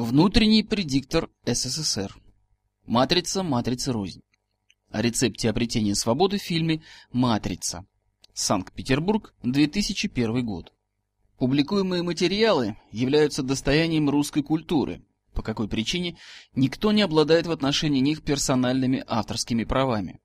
Внутренний предиктор СССР. Матрица, матрица рознь. О рецепте обретения свободы в фильме «Матрица». Санкт-Петербург, 2001 год. Публикуемые материалы являются достоянием русской культуры, по какой причине никто не обладает в отношении них персональными авторскими правами.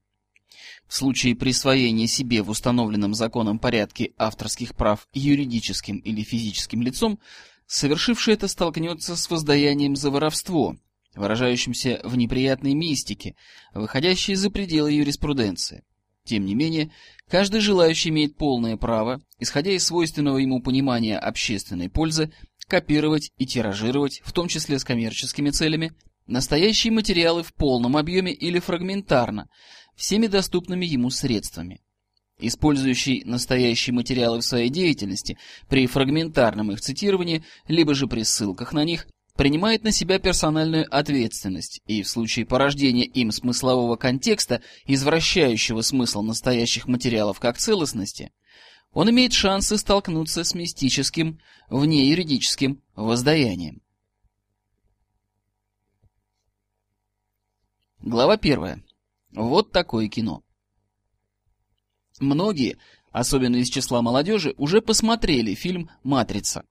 В случае присвоения себе в установленном законом порядке авторских прав юридическим или физическим лицом, совершивший это столкнется с воздаянием за воровство, выражающимся в неприятной мистике, выходящей за пределы юриспруденции. Тем не менее, каждый желающий имеет полное право, исходя из свойственного ему понимания общественной пользы, копировать и тиражировать, в том числе с коммерческими целями, настоящие материалы в полном объеме или фрагментарно, всеми доступными ему средствами. Использующий настоящие материалы в своей деятельности при фрагментарном их цитировании, либо же при ссылках на них, принимает на себя персональную ответственность и в случае порождения им смыслового контекста, извращающего смысл настоящих материалов как целостности, он имеет шансы столкнуться с мистическим, вне юридическим воздаянием. Глава первая. Вот такое кино. Многие, особенно из числа молодежи, уже посмотрели фильм «Матрица».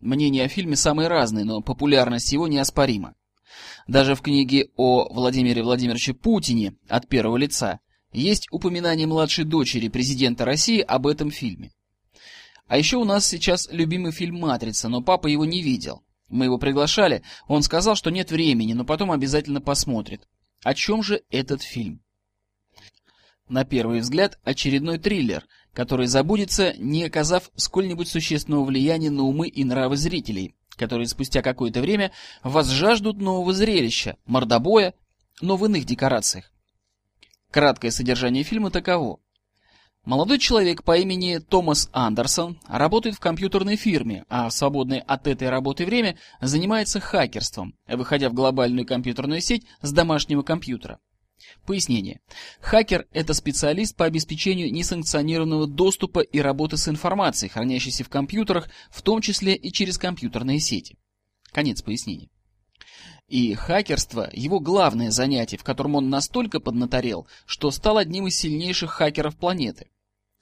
Мнения о фильме самые разные, но популярность его неоспорима. Даже в книге о Владимире Владимировиче Путине от первого лица есть упоминание младшей дочери президента России об этом фильме. А еще у нас сейчас любимый фильм «Матрица», но папа его не видел. Мы его приглашали, он сказал, что нет времени, но потом обязательно посмотрит. О чем же этот фильм? На первый взгляд, очередной триллер, который забудется, не оказав сколь-нибудь существенного влияния на умы и нравы зрителей, которые спустя какое-то время возжаждут нового зрелища, мордобоя, но в иных декорациях. Краткое содержание фильма таково. Молодой человек по имени Томас Андерсон работает в компьютерной фирме, а в свободное от этой работы время занимается хакерством, выходя в глобальную компьютерную сеть с домашнего компьютера. Пояснение. Хакер – это специалист по обеспечению несанкционированного доступа и работы с информацией, хранящейся в компьютерах, в том числе и через компьютерные сети. Конец пояснения. И хакерство – его главное занятие, в котором он настолько поднаторел, что стал одним из сильнейших хакеров планеты.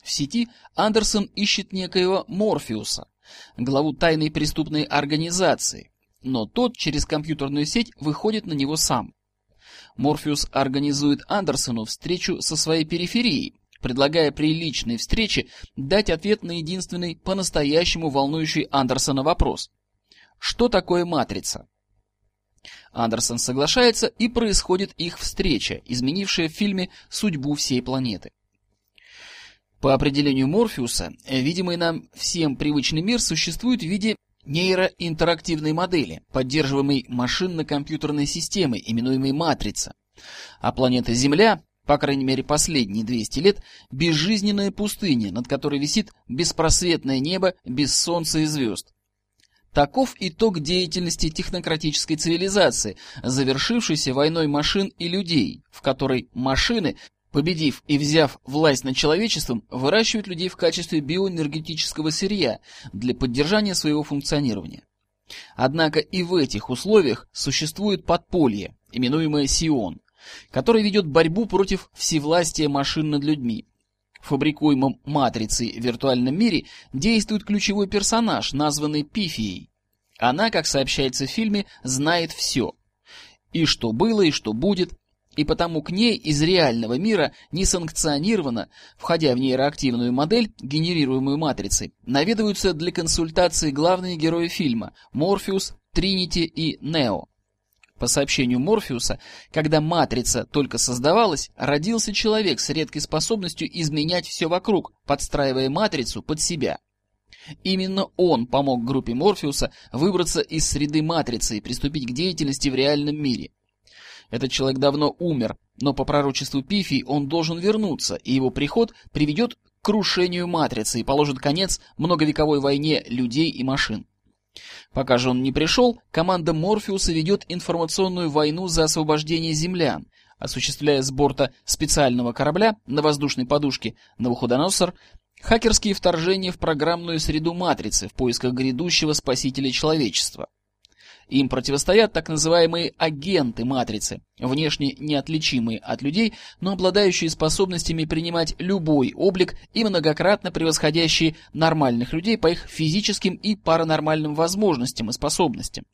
В сети Андерсон ищет некоего Морфеуса, главу тайной преступной организации, но тот через компьютерную сеть выходит на него сам. Морфеус организует Андерсону встречу со своей периферией, предлагая при личной встрече дать ответ на единственный по-настоящему волнующий Андерсона вопрос. Что такое матрица? Андерсон соглашается, и происходит их встреча, изменившая в фильме судьбу всей планеты. По определению Морфеуса, видимый нам всем привычный мир существует в виде нейроинтерактивной модели, поддерживаемой машинно-компьютерной системой, именуемой матрица. А планета Земля, по крайней мере последние 200 лет, безжизненная пустыня, над которой висит беспросветное небо без солнца и звезд. Таков итог деятельности технократической цивилизации, завершившейся войной машин и людей, в которой машины Победив и взяв власть над человечеством, выращивают людей в качестве биоэнергетического сырья для поддержания своего функционирования. Однако и в этих условиях существует подполье, именуемое Сион, которое ведет борьбу против всевластия машин над людьми. В фабрикуемом матрицей виртуальном мире действует ключевой персонаж, названный Пифией. Она, как сообщается в фильме, знает все. И что было, и что будет, и потому к ней из реального мира несанкционированно, входя в нейроактивную модель, генерируемую матрицей, наведываются для консультации главные герои фильма – Морфеус, Тринити и Нео. По сообщению Морфеуса, когда матрица только создавалась, родился человек с редкой способностью изменять все вокруг, подстраивая матрицу под себя. Именно он помог группе Морфеуса выбраться из среды матрицы и приступить к деятельности в реальном мире – этот человек давно умер, но по пророчеству Пифии он должен вернуться, и его приход приведет к крушению матрицы и положит конец многовековой войне людей и машин. Пока же он не пришел, команда Морфеуса ведет информационную войну за освобождение землян, осуществляя с борта специального корабля на воздушной подушке Навуходоносор хакерские вторжения в программную среду матрицы в поисках грядущего спасителя человечества. Им противостоят так называемые агенты матрицы, внешне неотличимые от людей, но обладающие способностями принимать любой облик и многократно превосходящие нормальных людей по их физическим и паранормальным возможностям и способностям.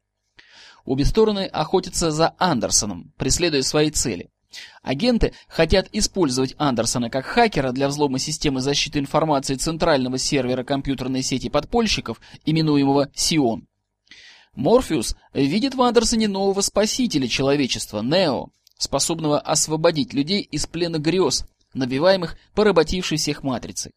Обе стороны охотятся за Андерсоном, преследуя свои цели. Агенты хотят использовать Андерсона как хакера для взлома системы защиты информации центрального сервера компьютерной сети подпольщиков, именуемого Сион. Морфеус видит в Андерсоне нового спасителя человечества, Нео, способного освободить людей из плена грез, набиваемых поработившей всех матрицей.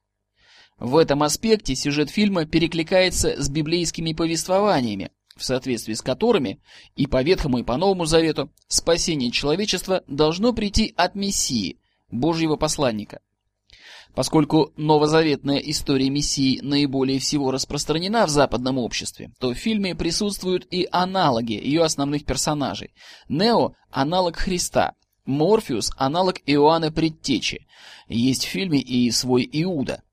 В этом аспекте сюжет фильма перекликается с библейскими повествованиями, в соответствии с которыми и по Ветхому, и по Новому Завету спасение человечества должно прийти от Мессии, Божьего посланника. Поскольку новозаветная история Мессии наиболее всего распространена в западном обществе, то в фильме присутствуют и аналоги ее основных персонажей. Нео – аналог Христа, Морфеус – аналог Иоанна Предтечи. Есть в фильме и свой Иуда.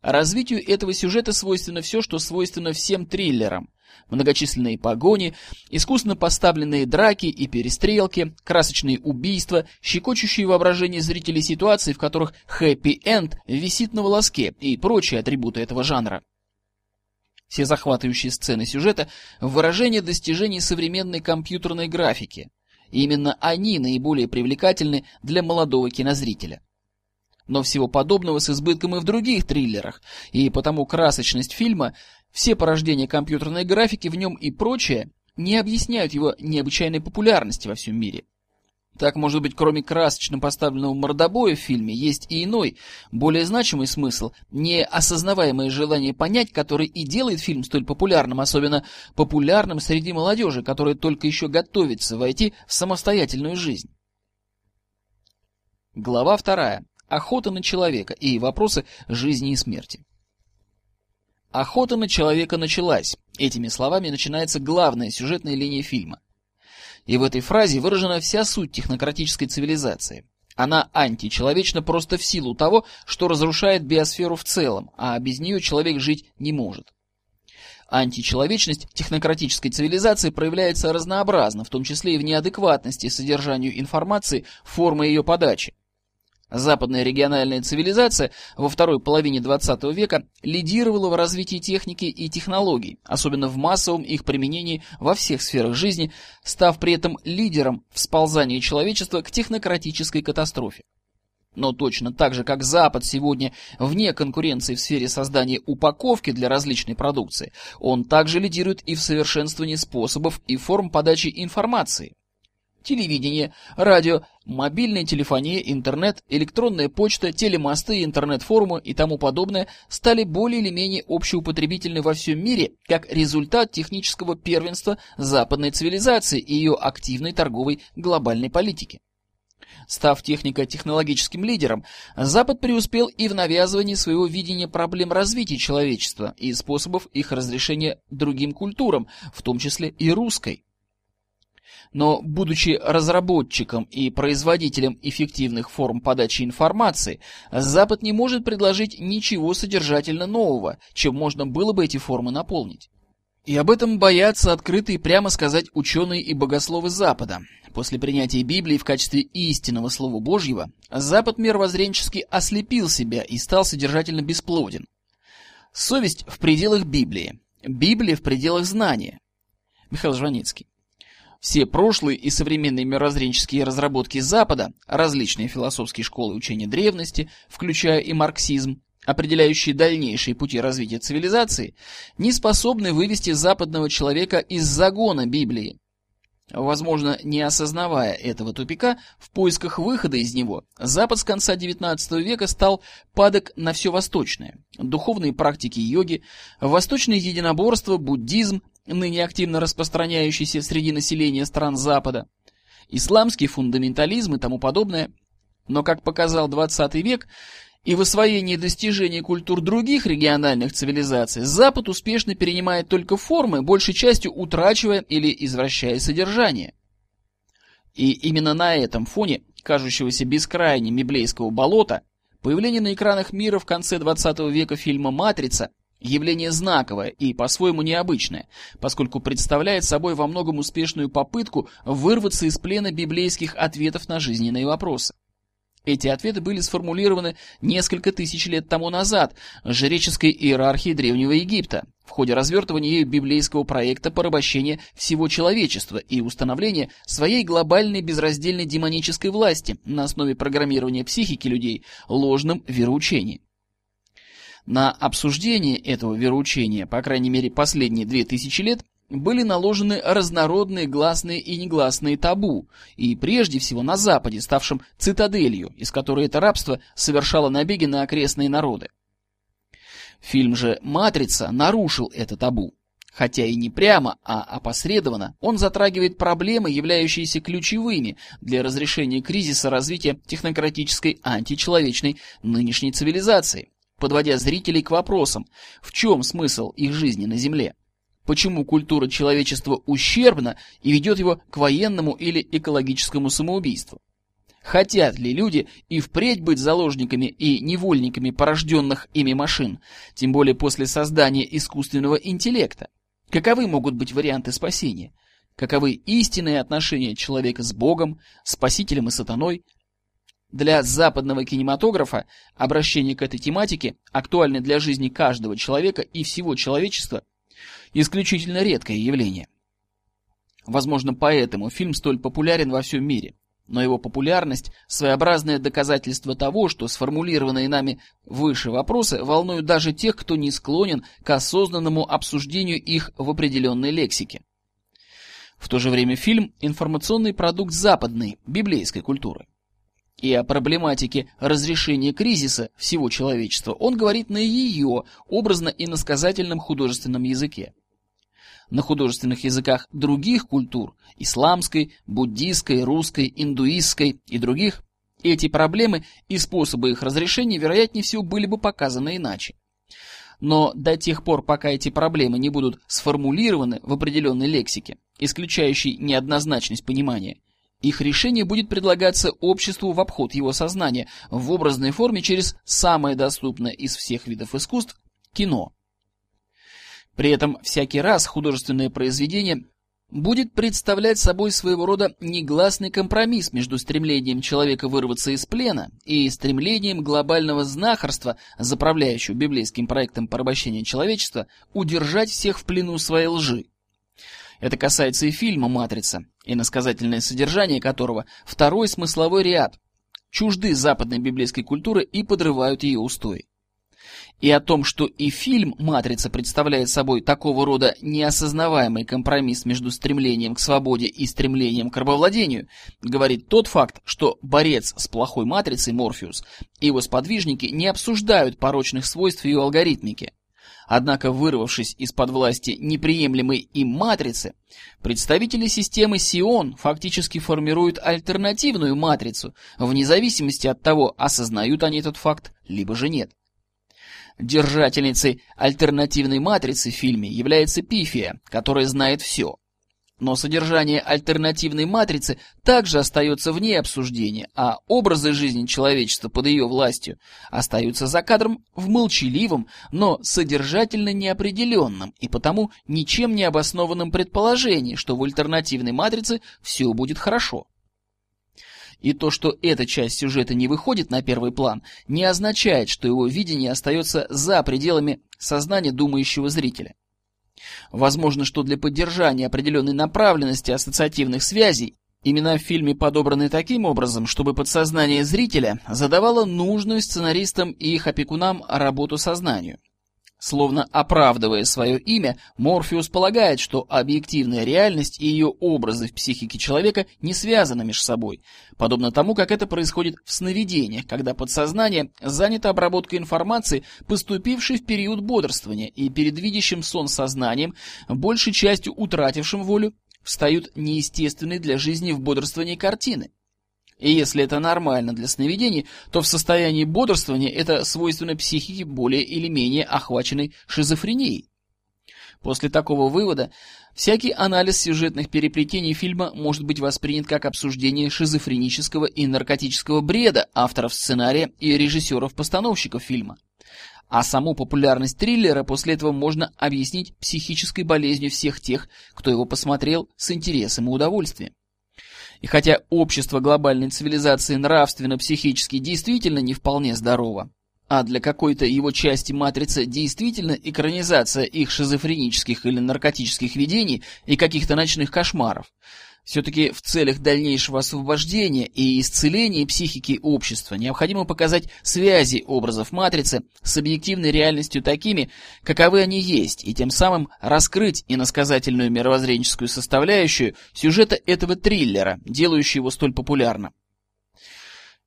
Развитию этого сюжета свойственно все, что свойственно всем триллерам. Многочисленные погони, искусно поставленные драки и перестрелки, красочные убийства, щекочущие воображение зрителей ситуации, в которых хэппи-энд висит на волоске и прочие атрибуты этого жанра. Все захватывающие сцены сюжета – выражение достижений современной компьютерной графики. И именно они наиболее привлекательны для молодого кинозрителя но всего подобного с избытком и в других триллерах, и потому красочность фильма, все порождения компьютерной графики в нем и прочее не объясняют его необычайной популярности во всем мире. Так, может быть, кроме красочно поставленного мордобоя в фильме, есть и иной, более значимый смысл, неосознаваемое желание понять, который и делает фильм столь популярным, особенно популярным среди молодежи, которая только еще готовится войти в самостоятельную жизнь. Глава вторая охота на человека и вопросы жизни и смерти. Охота на человека началась. Этими словами начинается главная сюжетная линия фильма. И в этой фразе выражена вся суть технократической цивилизации. Она античеловечна просто в силу того, что разрушает биосферу в целом, а без нее человек жить не может. Античеловечность технократической цивилизации проявляется разнообразно, в том числе и в неадекватности содержанию информации, формы ее подачи. Западная региональная цивилизация во второй половине XX века лидировала в развитии техники и технологий, особенно в массовом их применении во всех сферах жизни, став при этом лидером в сползании человечества к технократической катастрофе. Но точно так же, как Запад сегодня вне конкуренции в сфере создания упаковки для различной продукции, он также лидирует и в совершенствовании способов и форм подачи информации телевидение, радио, мобильная телефония, интернет, электронная почта, телемосты, интернет-форумы и тому подобное стали более или менее общеупотребительны во всем мире как результат технического первенства западной цивилизации и ее активной торговой глобальной политики. Став технико-технологическим лидером, Запад преуспел и в навязывании своего видения проблем развития человечества и способов их разрешения другим культурам, в том числе и русской. Но, будучи разработчиком и производителем эффективных форм подачи информации, Запад не может предложить ничего содержательно нового, чем можно было бы эти формы наполнить. И об этом боятся открыто и прямо сказать ученые и богословы Запада. После принятия Библии в качестве истинного Слова Божьего, Запад мировоззренчески ослепил себя и стал содержательно бесплоден. Совесть в пределах Библии, Библия в пределах знания. Михаил Жваницкий. Все прошлые и современные мировоззренческие разработки Запада, различные философские школы учения древности, включая и марксизм, определяющие дальнейшие пути развития цивилизации, не способны вывести западного человека из загона Библии. Возможно, не осознавая этого тупика, в поисках выхода из него, Запад с конца XIX века стал падок на все восточное. Духовные практики йоги, восточное единоборство, буддизм, ныне активно распространяющийся среди населения стран Запада, исламский фундаментализм и тому подобное. Но, как показал 20 век, и в освоении достижений культур других региональных цивилизаций Запад успешно перенимает только формы, большей частью утрачивая или извращая содержание. И именно на этом фоне кажущегося бескрайним библейского болота появление на экранах мира в конце 20 века фильма «Матрица» явление знаковое и по-своему необычное, поскольку представляет собой во многом успешную попытку вырваться из плена библейских ответов на жизненные вопросы. Эти ответы были сформулированы несколько тысяч лет тому назад жреческой иерархией Древнего Египта в ходе развертывания ею библейского проекта порабощения всего человечества и установления своей глобальной безраздельной демонической власти на основе программирования психики людей ложным вероучением. На обсуждение этого вероучения, по крайней мере последние две тысячи лет, были наложены разнородные гласные и негласные табу, и прежде всего на Западе, ставшем цитаделью, из которой это рабство совершало набеги на окрестные народы. Фильм же «Матрица» нарушил это табу. Хотя и не прямо, а опосредованно, он затрагивает проблемы, являющиеся ключевыми для разрешения кризиса развития технократической античеловечной нынешней цивилизации, подводя зрителей к вопросам, в чем смысл их жизни на Земле почему культура человечества ущербна и ведет его к военному или экологическому самоубийству. Хотят ли люди и впредь быть заложниками и невольниками порожденных ими машин, тем более после создания искусственного интеллекта? Каковы могут быть варианты спасения? Каковы истинные отношения человека с Богом, Спасителем и Сатаной? Для западного кинематографа обращение к этой тематике актуально для жизни каждого человека и всего человечества – исключительно редкое явление. Возможно, поэтому фильм столь популярен во всем мире. Но его популярность – своеобразное доказательство того, что сформулированные нами выше вопросы волнуют даже тех, кто не склонен к осознанному обсуждению их в определенной лексике. В то же время фильм – информационный продукт западной, библейской культуры. И о проблематике разрешения кризиса всего человечества он говорит на ее образно-иносказательном художественном языке. На художественных языках других культур – исламской, буддийской, русской, индуистской и других – эти проблемы и способы их разрешения, вероятнее всего, были бы показаны иначе. Но до тех пор, пока эти проблемы не будут сформулированы в определенной лексике, исключающей неоднозначность понимания, их решение будет предлагаться обществу в обход его сознания в образной форме через самое доступное из всех видов искусств – кино. При этом всякий раз художественное произведение будет представлять собой своего рода негласный компромисс между стремлением человека вырваться из плена и стремлением глобального знахарства, заправляющего библейским проектом порабощения человечества, удержать всех в плену своей лжи. Это касается и фильма «Матрица», иносказательное содержание которого – второй смысловой ряд, чужды западной библейской культуры и подрывают ее устои. И о том, что и фильм «Матрица» представляет собой такого рода неосознаваемый компромисс между стремлением к свободе и стремлением к рабовладению, говорит тот факт, что борец с плохой матрицей Морфеус и его сподвижники не обсуждают порочных свойств ее алгоритмики. Однако, вырвавшись из-под власти неприемлемой им матрицы, представители системы Сион фактически формируют альтернативную матрицу, вне зависимости от того, осознают они этот факт, либо же нет. Держательницей альтернативной матрицы в фильме является Пифия, которая знает все. Но содержание альтернативной матрицы также остается вне обсуждения, а образы жизни человечества под ее властью остаются за кадром в молчаливом, но содержательно неопределенном и потому ничем не обоснованном предположении, что в альтернативной матрице все будет хорошо. И то, что эта часть сюжета не выходит на первый план, не означает, что его видение остается за пределами сознания думающего зрителя. Возможно, что для поддержания определенной направленности ассоциативных связей имена в фильме подобраны таким образом, чтобы подсознание зрителя задавало нужную сценаристам и их опекунам работу сознанию. Словно оправдывая свое имя, Морфеус полагает, что объективная реальность и ее образы в психике человека не связаны между собой, подобно тому, как это происходит в сновидениях, когда подсознание занято обработкой информации, поступившей в период бодрствования, и перед видящим сон сознанием, большей частью утратившим волю, встают неестественные для жизни в бодрствовании картины. И если это нормально для сновидений, то в состоянии бодрствования это свойственно психике более или менее охваченной шизофренией. После такого вывода всякий анализ сюжетных переплетений фильма может быть воспринят как обсуждение шизофренического и наркотического бреда авторов сценария и режиссеров-постановщиков фильма. А саму популярность триллера после этого можно объяснить психической болезнью всех тех, кто его посмотрел с интересом и удовольствием. И хотя общество глобальной цивилизации нравственно-психически действительно не вполне здорово, а для какой-то его части матрицы действительно экранизация их шизофренических или наркотических видений и каких-то ночных кошмаров, все-таки в целях дальнейшего освобождения и исцеления психики общества необходимо показать связи образов матрицы с объективной реальностью такими, каковы они есть, и тем самым раскрыть иносказательную мировоззренческую составляющую сюжета этого триллера, делающую его столь популярным.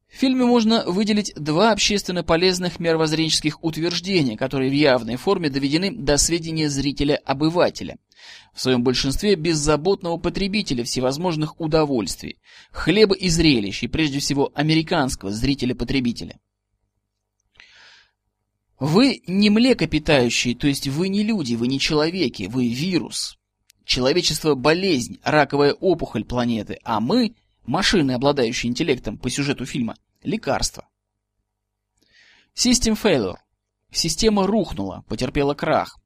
В фильме можно выделить два общественно полезных мировоззренческих утверждения, которые в явной форме доведены до сведения зрителя-обывателя – в своем большинстве беззаботного потребителя всевозможных удовольствий, хлеба и зрелищ, и прежде всего американского зрителя-потребителя. Вы не млекопитающие, то есть вы не люди, вы не человеки, вы вирус. Человечество – болезнь, раковая опухоль планеты, а мы – машины, обладающие интеллектом по сюжету фильма – лекарство. System failure. Система рухнула, потерпела крах.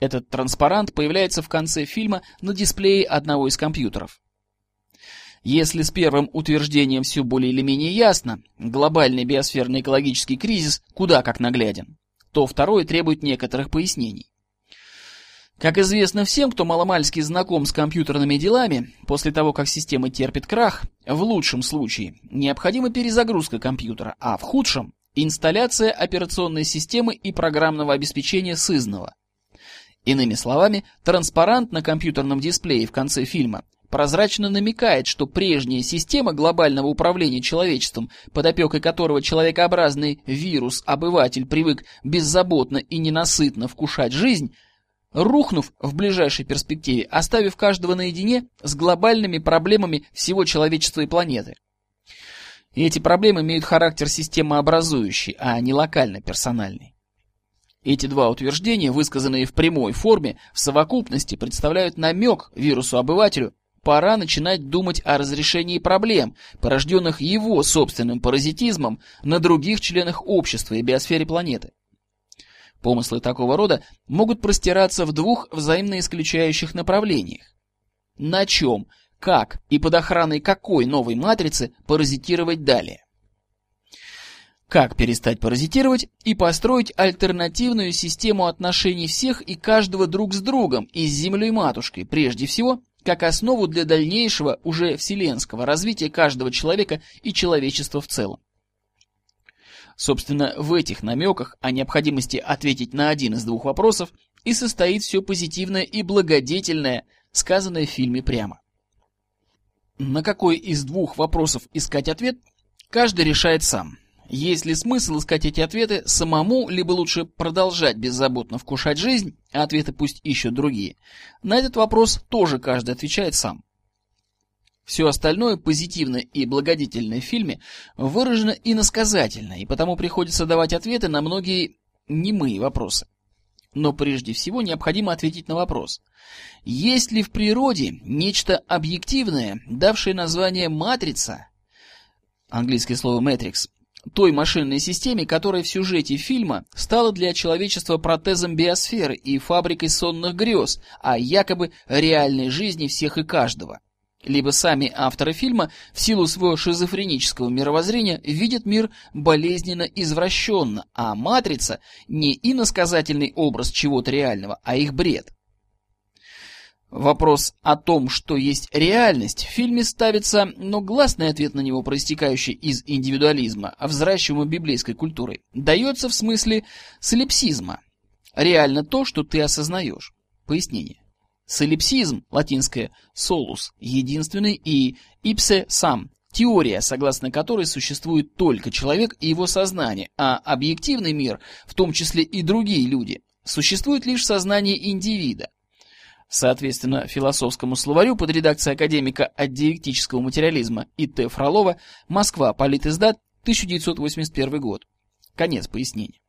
Этот транспарант появляется в конце фильма на дисплее одного из компьютеров. Если с первым утверждением все более или менее ясно, глобальный биосферный экологический кризис куда как нагляден, то второй требует некоторых пояснений. Как известно всем, кто маломальски знаком с компьютерными делами, после того, как система терпит крах, в лучшем случае необходима перезагрузка компьютера, а в худшем – инсталляция операционной системы и программного обеспечения сызного. Иными словами, транспарант на компьютерном дисплее в конце фильма прозрачно намекает, что прежняя система глобального управления человечеством, под опекой которого человекообразный вирус-обыватель привык беззаботно и ненасытно вкушать жизнь, рухнув в ближайшей перспективе, оставив каждого наедине с глобальными проблемами всего человечества и планеты. И эти проблемы имеют характер системообразующий, а не локально-персональный. Эти два утверждения, высказанные в прямой форме, в совокупности представляют намек вирусу-обывателю, пора начинать думать о разрешении проблем, порожденных его собственным паразитизмом на других членах общества и биосфере планеты. Помыслы такого рода могут простираться в двух взаимно исключающих направлениях. На чем, как и под охраной какой новой матрицы паразитировать далее как перестать паразитировать и построить альтернативную систему отношений всех и каждого друг с другом и с Землей-матушкой, прежде всего, как основу для дальнейшего уже вселенского развития каждого человека и человечества в целом. Собственно, в этих намеках о необходимости ответить на один из двух вопросов и состоит все позитивное и благодетельное, сказанное в фильме прямо. На какой из двух вопросов искать ответ, каждый решает сам – есть ли смысл искать эти ответы самому, либо лучше продолжать беззаботно вкушать жизнь, а ответы пусть ищут другие? На этот вопрос тоже каждый отвечает сам. Все остальное позитивное и благодетельное в фильме выражено иносказательно, и потому приходится давать ответы на многие немые вопросы. Но прежде всего необходимо ответить на вопрос. Есть ли в природе нечто объективное, давшее название «матрица», английское слово «matrix», той машинной системе, которая в сюжете фильма стала для человечества протезом биосферы и фабрикой сонных грез, а якобы реальной жизни всех и каждого. Либо сами авторы фильма в силу своего шизофренического мировоззрения видят мир болезненно извращенно, а «Матрица» не иносказательный образ чего-то реального, а их бред. Вопрос о том, что есть реальность, в фильме ставится, но гласный ответ на него, проистекающий из индивидуализма, взращиваемого библейской культурой, дается в смысле солипсизма. Реально то, что ты осознаешь. Пояснение. Солипсизм, латинское «solus», единственный и «ipse сам», теория, согласно которой существует только человек и его сознание, а объективный мир, в том числе и другие люди, существует лишь в сознании индивида. Соответственно, философскому словарю под редакцией академика от диалектического материализма И.Т. Фролова «Москва. Политиздат. 1981 год». Конец пояснения.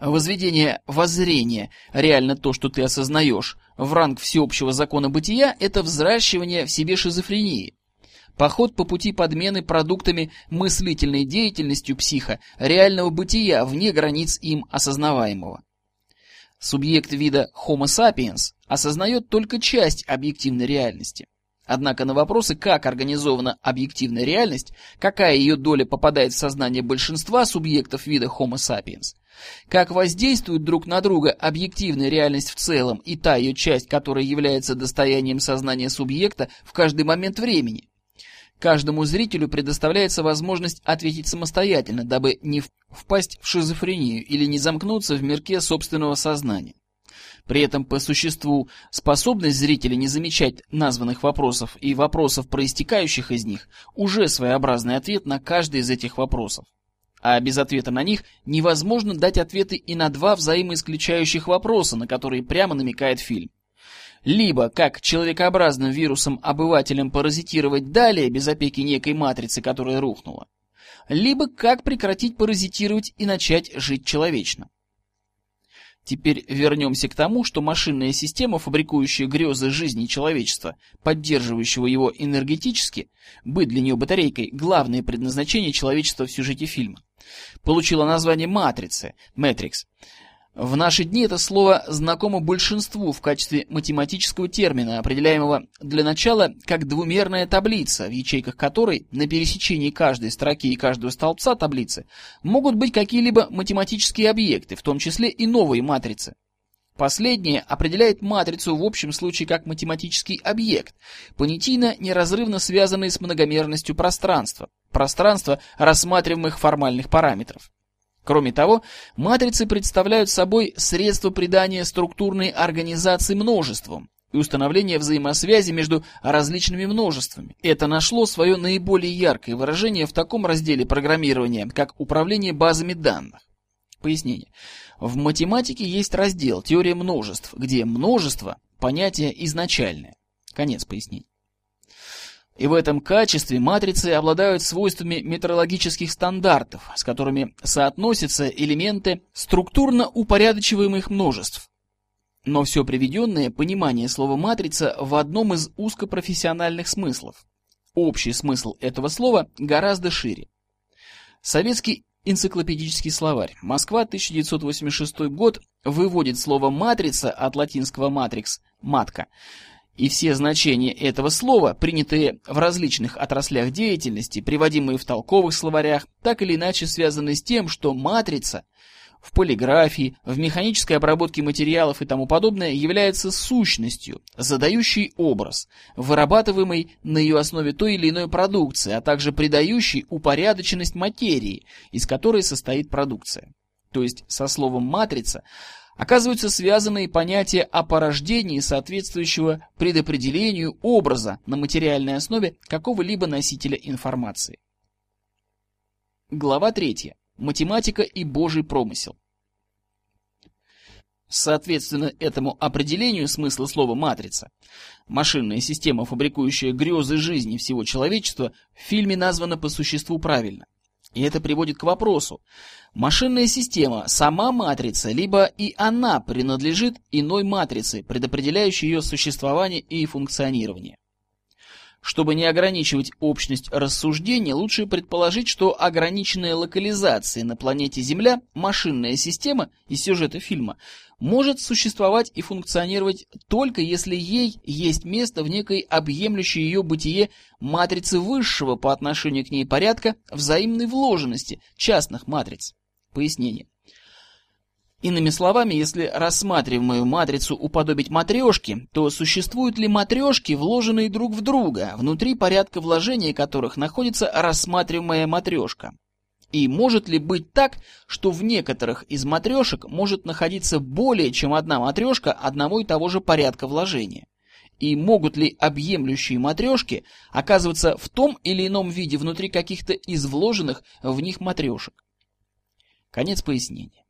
Возведение воззрения, реально то, что ты осознаешь, в ранг всеобщего закона бытия – это взращивание в себе шизофрении. Поход по пути подмены продуктами мыслительной деятельностью психа реального бытия вне границ им осознаваемого. Субъект вида Homo sapiens осознает только часть объективной реальности. Однако на вопросы, как организована объективная реальность, какая ее доля попадает в сознание большинства субъектов вида Homo sapiens, как воздействуют друг на друга объективная реальность в целом и та ее часть, которая является достоянием сознания субъекта в каждый момент времени, Каждому зрителю предоставляется возможность ответить самостоятельно, дабы не впасть в шизофрению или не замкнуться в мирке собственного сознания. При этом по существу способность зрителя не замечать названных вопросов и вопросов, проистекающих из них, уже своеобразный ответ на каждый из этих вопросов. А без ответа на них невозможно дать ответы и на два взаимоисключающих вопроса, на которые прямо намекает фильм либо как человекообразным вирусом-обывателем паразитировать далее без опеки некой матрицы, которая рухнула, либо как прекратить паразитировать и начать жить человечно. Теперь вернемся к тому, что машинная система, фабрикующая грезы жизни человечества, поддерживающего его энергетически, быть для нее батарейкой – главное предназначение человечества в сюжете фильма, получила название «Матрицы» – «Мэтрикс», в наши дни это слово знакомо большинству в качестве математического термина, определяемого для начала как двумерная таблица, в ячейках которой на пересечении каждой строки и каждого столбца таблицы могут быть какие-либо математические объекты, в том числе и новые матрицы. Последнее определяет матрицу в общем случае как математический объект, понятийно неразрывно связанный с многомерностью пространства, пространства рассматриваемых формальных параметров. Кроме того, матрицы представляют собой средство придания структурной организации множествам и установления взаимосвязи между различными множествами. Это нашло свое наиболее яркое выражение в таком разделе программирования, как управление базами данных. Пояснение. В математике есть раздел «Теория множеств», где множество – понятие изначальное. Конец пояснения. И в этом качестве матрицы обладают свойствами метрологических стандартов, с которыми соотносятся элементы структурно упорядочиваемых множеств. Но все приведенное понимание слова «матрица» в одном из узкопрофессиональных смыслов. Общий смысл этого слова гораздо шире. Советский энциклопедический словарь. Москва, 1986 год, выводит слово «матрица» от латинского «матрикс» – «матка» и все значения этого слова, принятые в различных отраслях деятельности, приводимые в толковых словарях, так или иначе связаны с тем, что матрица в полиграфии, в механической обработке материалов и тому подобное является сущностью, задающей образ, вырабатываемый на ее основе той или иной продукции, а также придающей упорядоченность материи, из которой состоит продукция. То есть со словом «матрица» оказываются связанные понятия о порождении соответствующего предопределению образа на материальной основе какого-либо носителя информации. Глава 3. Математика и Божий промысел. Соответственно этому определению смысла слова «матрица», машинная система, фабрикующая грезы жизни всего человечества, в фильме названа по существу правильно – и это приводит к вопросу, машинная система сама матрица, либо и она принадлежит иной матрице, предопределяющей ее существование и функционирование. Чтобы не ограничивать общность рассуждения, лучше предположить, что ограниченная локализация на планете Земля машинная система из сюжета фильма может существовать и функционировать только если ей есть место в некой объемлющей ее бытие матрицы высшего по отношению к ней порядка взаимной вложенности частных матриц. Пояснение. Иными словами, если рассматриваемую матрицу уподобить матрешке, то существуют ли матрешки, вложенные друг в друга, внутри порядка вложения которых находится рассматриваемая матрешка? И может ли быть так, что в некоторых из матрешек может находиться более чем одна матрешка одного и того же порядка вложения? И могут ли объемлющие матрешки оказываться в том или ином виде внутри каких-то из вложенных в них матрешек? Конец пояснения.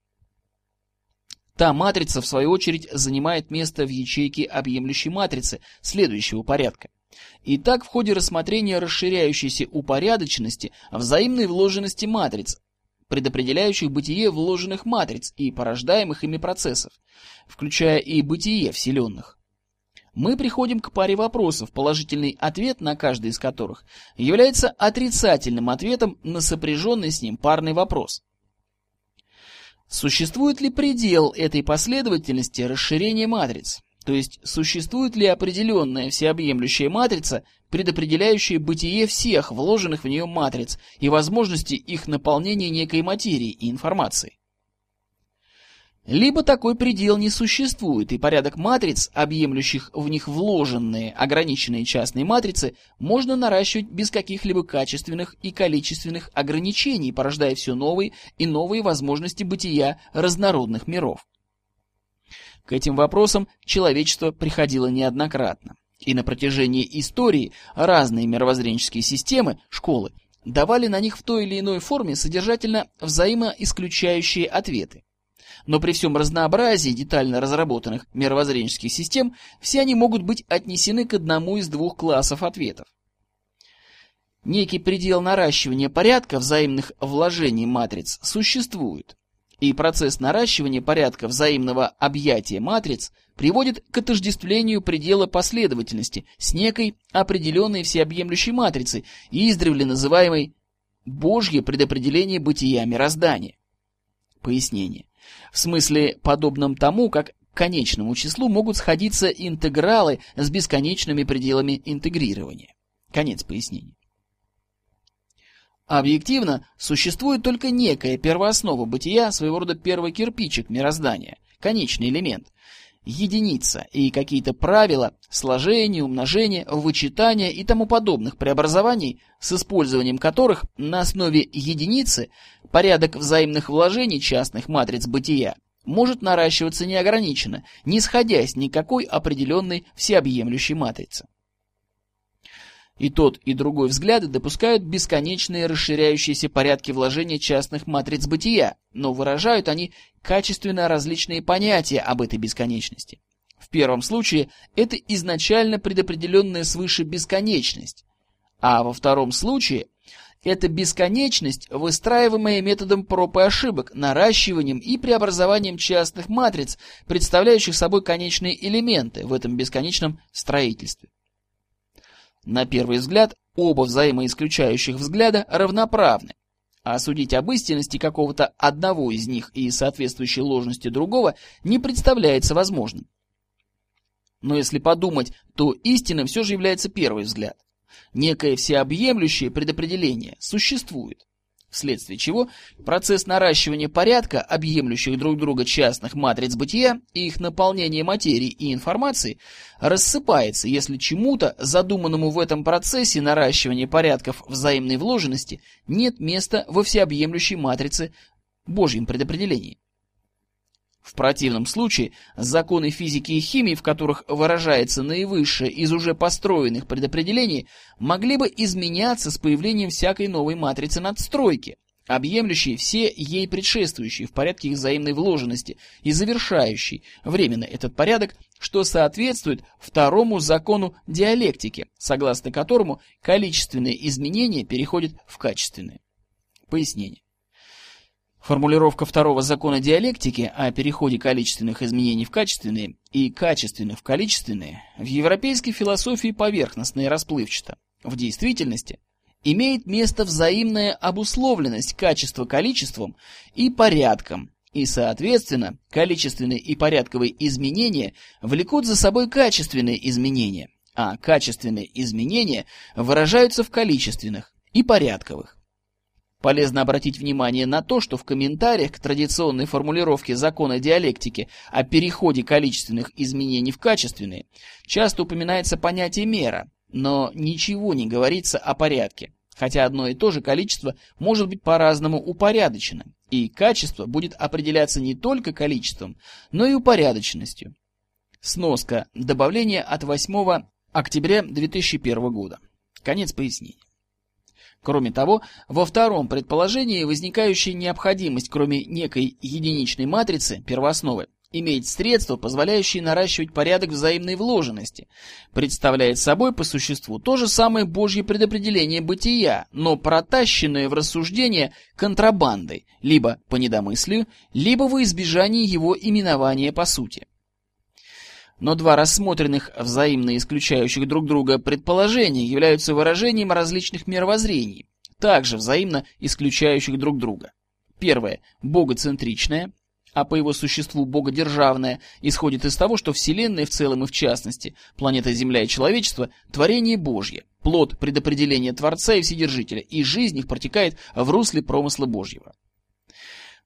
Та матрица, в свою очередь, занимает место в ячейке объемлющей матрицы следующего порядка. И так в ходе рассмотрения расширяющейся упорядоченности взаимной вложенности матриц, предопределяющих бытие вложенных матриц и порождаемых ими процессов, включая и бытие вселенных. мы приходим к паре вопросов, положительный ответ на каждый из которых является отрицательным ответом на сопряженный с ним парный вопрос. Существует ли предел этой последовательности расширения матриц? То есть, существует ли определенная всеобъемлющая матрица, предопределяющая бытие всех вложенных в нее матриц и возможности их наполнения некой материей и информацией? Либо такой предел не существует, и порядок матриц, объемлющих в них вложенные ограниченные частные матрицы, можно наращивать без каких-либо качественных и количественных ограничений, порождая все новые и новые возможности бытия разнородных миров. К этим вопросам человечество приходило неоднократно. И на протяжении истории разные мировоззренческие системы, школы, давали на них в той или иной форме содержательно взаимоисключающие ответы. Но при всем разнообразии детально разработанных мировоззренческих систем, все они могут быть отнесены к одному из двух классов ответов. Некий предел наращивания порядка взаимных вложений матриц существует, и процесс наращивания порядка взаимного объятия матриц приводит к отождествлению предела последовательности с некой определенной всеобъемлющей матрицей, издревле называемой «Божье предопределение бытия мироздания». Пояснение. В смысле, подобном тому, как к конечному числу могут сходиться интегралы с бесконечными пределами интегрирования. Конец пояснения. Объективно, существует только некая первооснова бытия, своего рода первый кирпичик мироздания, конечный элемент, единица и какие-то правила сложения, умножения, вычитания и тому подобных преобразований, с использованием которых на основе единицы порядок взаимных вложений частных матриц бытия может наращиваться неограниченно, не сходясь никакой определенной всеобъемлющей матрицы. И тот, и другой взгляды допускают бесконечные расширяющиеся порядки вложения частных матриц бытия, но выражают они качественно различные понятия об этой бесконечности. В первом случае это изначально предопределенная свыше бесконечность, а во втором случае это бесконечность, выстраиваемая методом проб и ошибок, наращиванием и преобразованием частных матриц, представляющих собой конечные элементы в этом бесконечном строительстве. На первый взгляд, оба взаимоисключающих взгляда равноправны, а судить об истинности какого-то одного из них и соответствующей ложности другого не представляется возможным. Но если подумать, то истинным все же является первый взгляд. Некое всеобъемлющее предопределение существует вследствие чего процесс наращивания порядка, объемлющих друг друга частных матриц бытия и их наполнение материи и информации, рассыпается, если чему-то, задуманному в этом процессе наращивания порядков взаимной вложенности, нет места во всеобъемлющей матрице Божьем предопределении. В противном случае законы физики и химии, в которых выражается наивысшее из уже построенных предопределений, могли бы изменяться с появлением всякой новой матрицы надстройки, объемлющей все ей предшествующие в порядке их взаимной вложенности и завершающей временно этот порядок, что соответствует второму закону диалектики, согласно которому количественные изменения переходят в качественные. Пояснение. Формулировка второго закона диалектики о переходе количественных изменений в качественные и качественных в количественные в европейской философии поверхностно и расплывчато. В действительности имеет место взаимная обусловленность качества количеством и порядком, и, соответственно, количественные и порядковые изменения влекут за собой качественные изменения, а качественные изменения выражаются в количественных и порядковых. Полезно обратить внимание на то, что в комментариях к традиционной формулировке закона диалектики о переходе количественных изменений в качественные часто упоминается понятие мера, но ничего не говорится о порядке, хотя одно и то же количество может быть по-разному упорядочено, и качество будет определяться не только количеством, но и упорядоченностью. Сноска. Добавление от 8 октября 2001 года. Конец пояснения. Кроме того, во втором предположении возникающая необходимость, кроме некой единичной матрицы, первоосновы, иметь средства, позволяющие наращивать порядок взаимной вложенности, представляет собой по существу то же самое Божье предопределение бытия, но протащенное в рассуждение контрабандой, либо по недомыслию, либо во избежание его именования по сути. Но два рассмотренных взаимно исключающих друг друга предположения являются выражением различных мировоззрений, также взаимно исключающих друг друга. Первое – богоцентричное, а по его существу богодержавное, исходит из того, что Вселенная в целом и в частности, планета Земля и человечество – творение Божье, плод предопределения Творца и Вседержителя, и жизнь их протекает в русле промысла Божьего.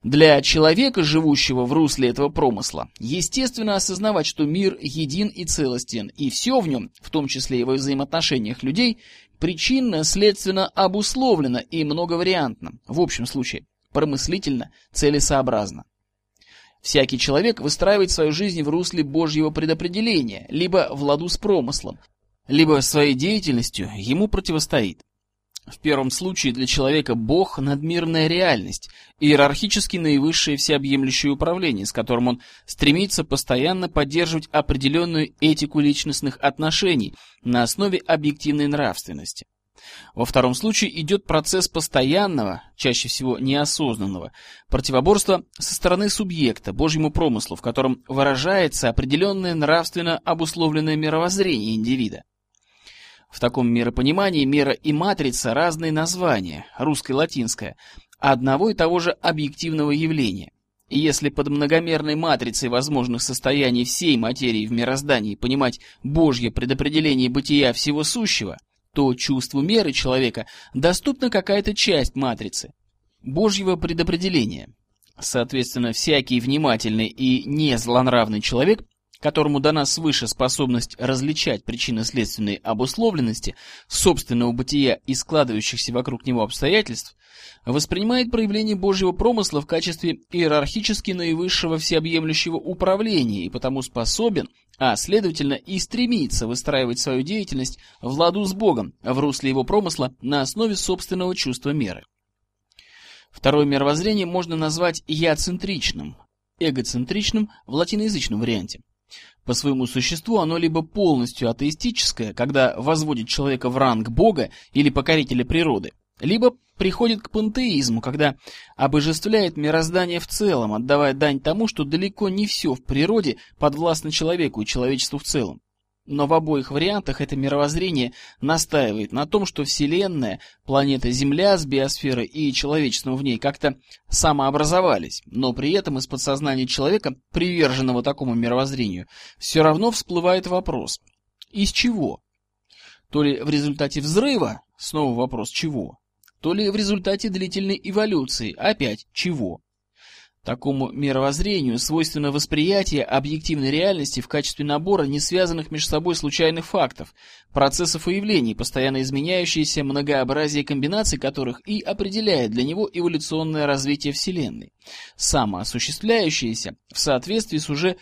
Для человека, живущего в русле этого промысла, естественно осознавать, что мир един и целостен, и все в нем, в том числе и во взаимоотношениях людей, причинно-следственно обусловлено и многовариантно, в общем случае, промыслительно, целесообразно. Всякий человек выстраивает свою жизнь в русле Божьего предопределения, либо в ладу с промыслом, либо своей деятельностью ему противостоит. В первом случае для человека Бог – надмирная реальность, иерархически наивысшее всеобъемлющее управление, с которым он стремится постоянно поддерживать определенную этику личностных отношений на основе объективной нравственности. Во втором случае идет процесс постоянного, чаще всего неосознанного, противоборства со стороны субъекта, Божьему промыслу, в котором выражается определенное нравственно обусловленное мировоззрение индивида. В таком миропонимании мера и матрица – разные названия, русское и латинское, одного и того же объективного явления. И если под многомерной матрицей возможных состояний всей материи в мироздании понимать Божье предопределение бытия всего сущего, то чувству меры человека доступна какая-то часть матрицы Божьего предопределения. Соответственно, всякий внимательный и не злонравный человек которому дана свыше способность различать причинно-следственные обусловленности собственного бытия и складывающихся вокруг него обстоятельств, воспринимает проявление Божьего промысла в качестве иерархически наивысшего всеобъемлющего управления и потому способен, а следовательно и стремится выстраивать свою деятельность в ладу с Богом, в русле его промысла на основе собственного чувства меры. Второе мировоззрение можно назвать яцентричным, эгоцентричным в латиноязычном варианте. По своему существу оно либо полностью атеистическое, когда возводит человека в ранг Бога или покорителя природы, либо приходит к пантеизму, когда обожествляет мироздание в целом, отдавая дань тому, что далеко не все в природе подвластно человеку и человечеству в целом. Но в обоих вариантах это мировоззрение настаивает на том, что Вселенная, планета Земля с биосферой и человечеством в ней как-то самообразовались, но при этом из подсознания человека, приверженного такому мировоззрению, все равно всплывает вопрос «из чего?». То ли в результате взрыва, снова вопрос «чего?», то ли в результате длительной эволюции, опять «чего?». Такому мировоззрению свойственно восприятие объективной реальности в качестве набора не связанных между собой случайных фактов, процессов и явлений, постоянно изменяющиеся многообразие комбинаций которых и определяет для него эволюционное развитие Вселенной, самоосуществляющееся в соответствии с уже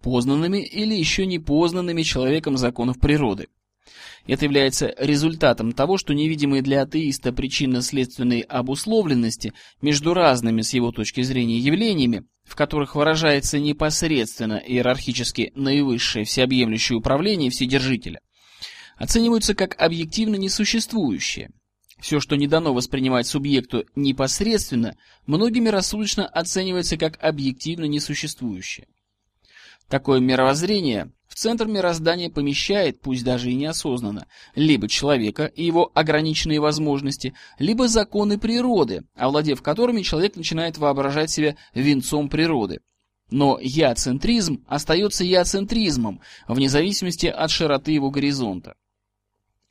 познанными или еще не познанными человеком законов природы. Это является результатом того, что невидимые для атеиста причинно-следственные обусловленности между разными с его точки зрения явлениями, в которых выражается непосредственно иерархически наивысшее всеобъемлющее управление Вседержителя, оцениваются как объективно несуществующие. Все, что не дано воспринимать субъекту непосредственно, многими рассудочно оценивается как объективно несуществующее. Такое мировоззрение в центр мироздания помещает, пусть даже и неосознанно, либо человека и его ограниченные возможности, либо законы природы, овладев которыми человек начинает воображать себя венцом природы. Но я-центризм остается я-центризмом, вне зависимости от широты его горизонта.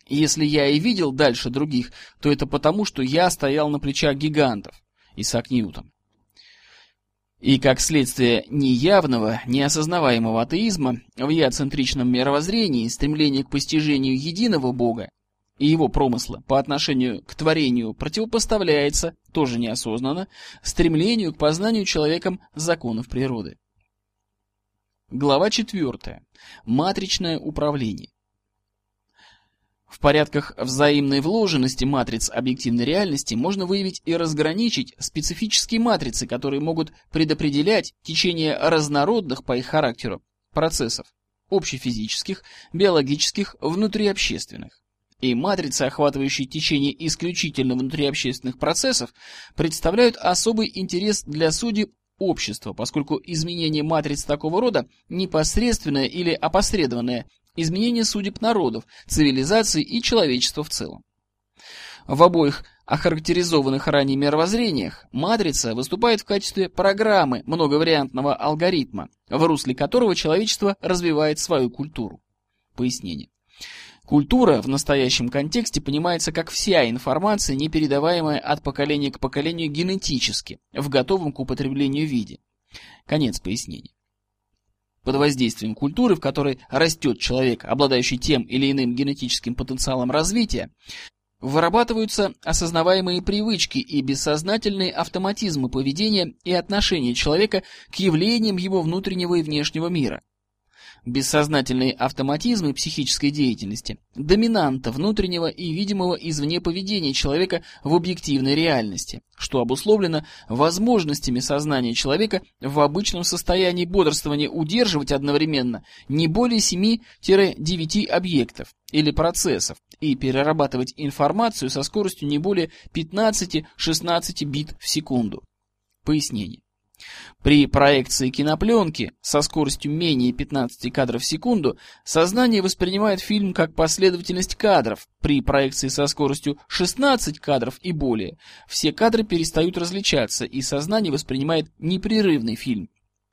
Если я и видел дальше других, то это потому, что я стоял на плечах гигантов. Исаак Ньютон. И как следствие неявного, неосознаваемого атеизма в я-центричном мировоззрении стремление к постижению единого Бога и его промысла по отношению к творению противопоставляется, тоже неосознанно, стремлению к познанию человеком законов природы. Глава 4. Матричное управление. В порядках взаимной вложенности матриц объективной реальности можно выявить и разграничить специфические матрицы, которые могут предопределять течение разнородных по их характеру процессов общефизических, биологических, внутриобщественных. И матрицы, охватывающие течение исключительно внутриобщественных процессов, представляют особый интерес для судей общества, поскольку изменение матриц такого рода непосредственное или опосредованное изменение судеб народов, цивилизации и человечества в целом. В обоих охарактеризованных ранее мировоззрениях матрица выступает в качестве программы многовариантного алгоритма, в русле которого человечество развивает свою культуру. Пояснение. Культура в настоящем контексте понимается как вся информация, не передаваемая от поколения к поколению генетически, в готовом к употреблению виде. Конец пояснения. Под воздействием культуры, в которой растет человек, обладающий тем или иным генетическим потенциалом развития, вырабатываются осознаваемые привычки и бессознательные автоматизмы поведения и отношения человека к явлениям его внутреннего и внешнего мира. Бессознательные автоматизмы психической деятельности – доминанта внутреннего и видимого извне поведения человека в объективной реальности, что обусловлено возможностями сознания человека в обычном состоянии бодрствования удерживать одновременно не более 7-9 объектов или процессов и перерабатывать информацию со скоростью не более 15-16 бит в секунду. Пояснение. При проекции кинопленки со скоростью менее 15 кадров в секунду сознание воспринимает фильм как последовательность кадров. При проекции со скоростью 16 кадров и более все кадры перестают различаться, и сознание воспринимает непрерывный фильм.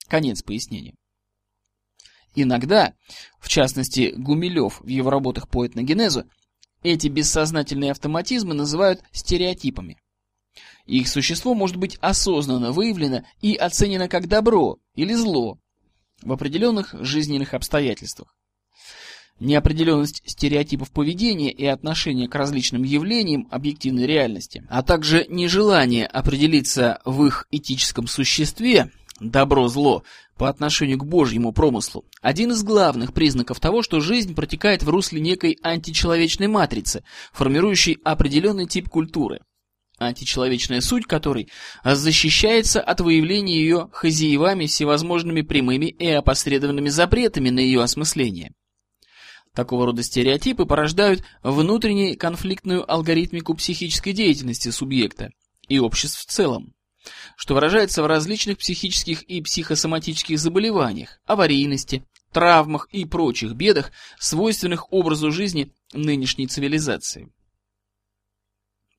Конец пояснения. Иногда, в частности Гумилев в его работах по этногенезу, эти бессознательные автоматизмы называют стереотипами. Их существо может быть осознанно выявлено и оценено как добро или зло в определенных жизненных обстоятельствах. Неопределенность стереотипов поведения и отношения к различным явлениям объективной реальности, а также нежелание определиться в их этическом существе, добро-зло, по отношению к Божьему промыслу, один из главных признаков того, что жизнь протекает в русле некой античеловечной матрицы, формирующей определенный тип культуры античеловечная суть которой защищается от выявления ее хозяевами всевозможными прямыми и опосредованными запретами на ее осмысление. Такого рода стереотипы порождают внутреннюю конфликтную алгоритмику психической деятельности субъекта и обществ в целом, что выражается в различных психических и психосоматических заболеваниях, аварийности, травмах и прочих бедах, свойственных образу жизни нынешней цивилизации.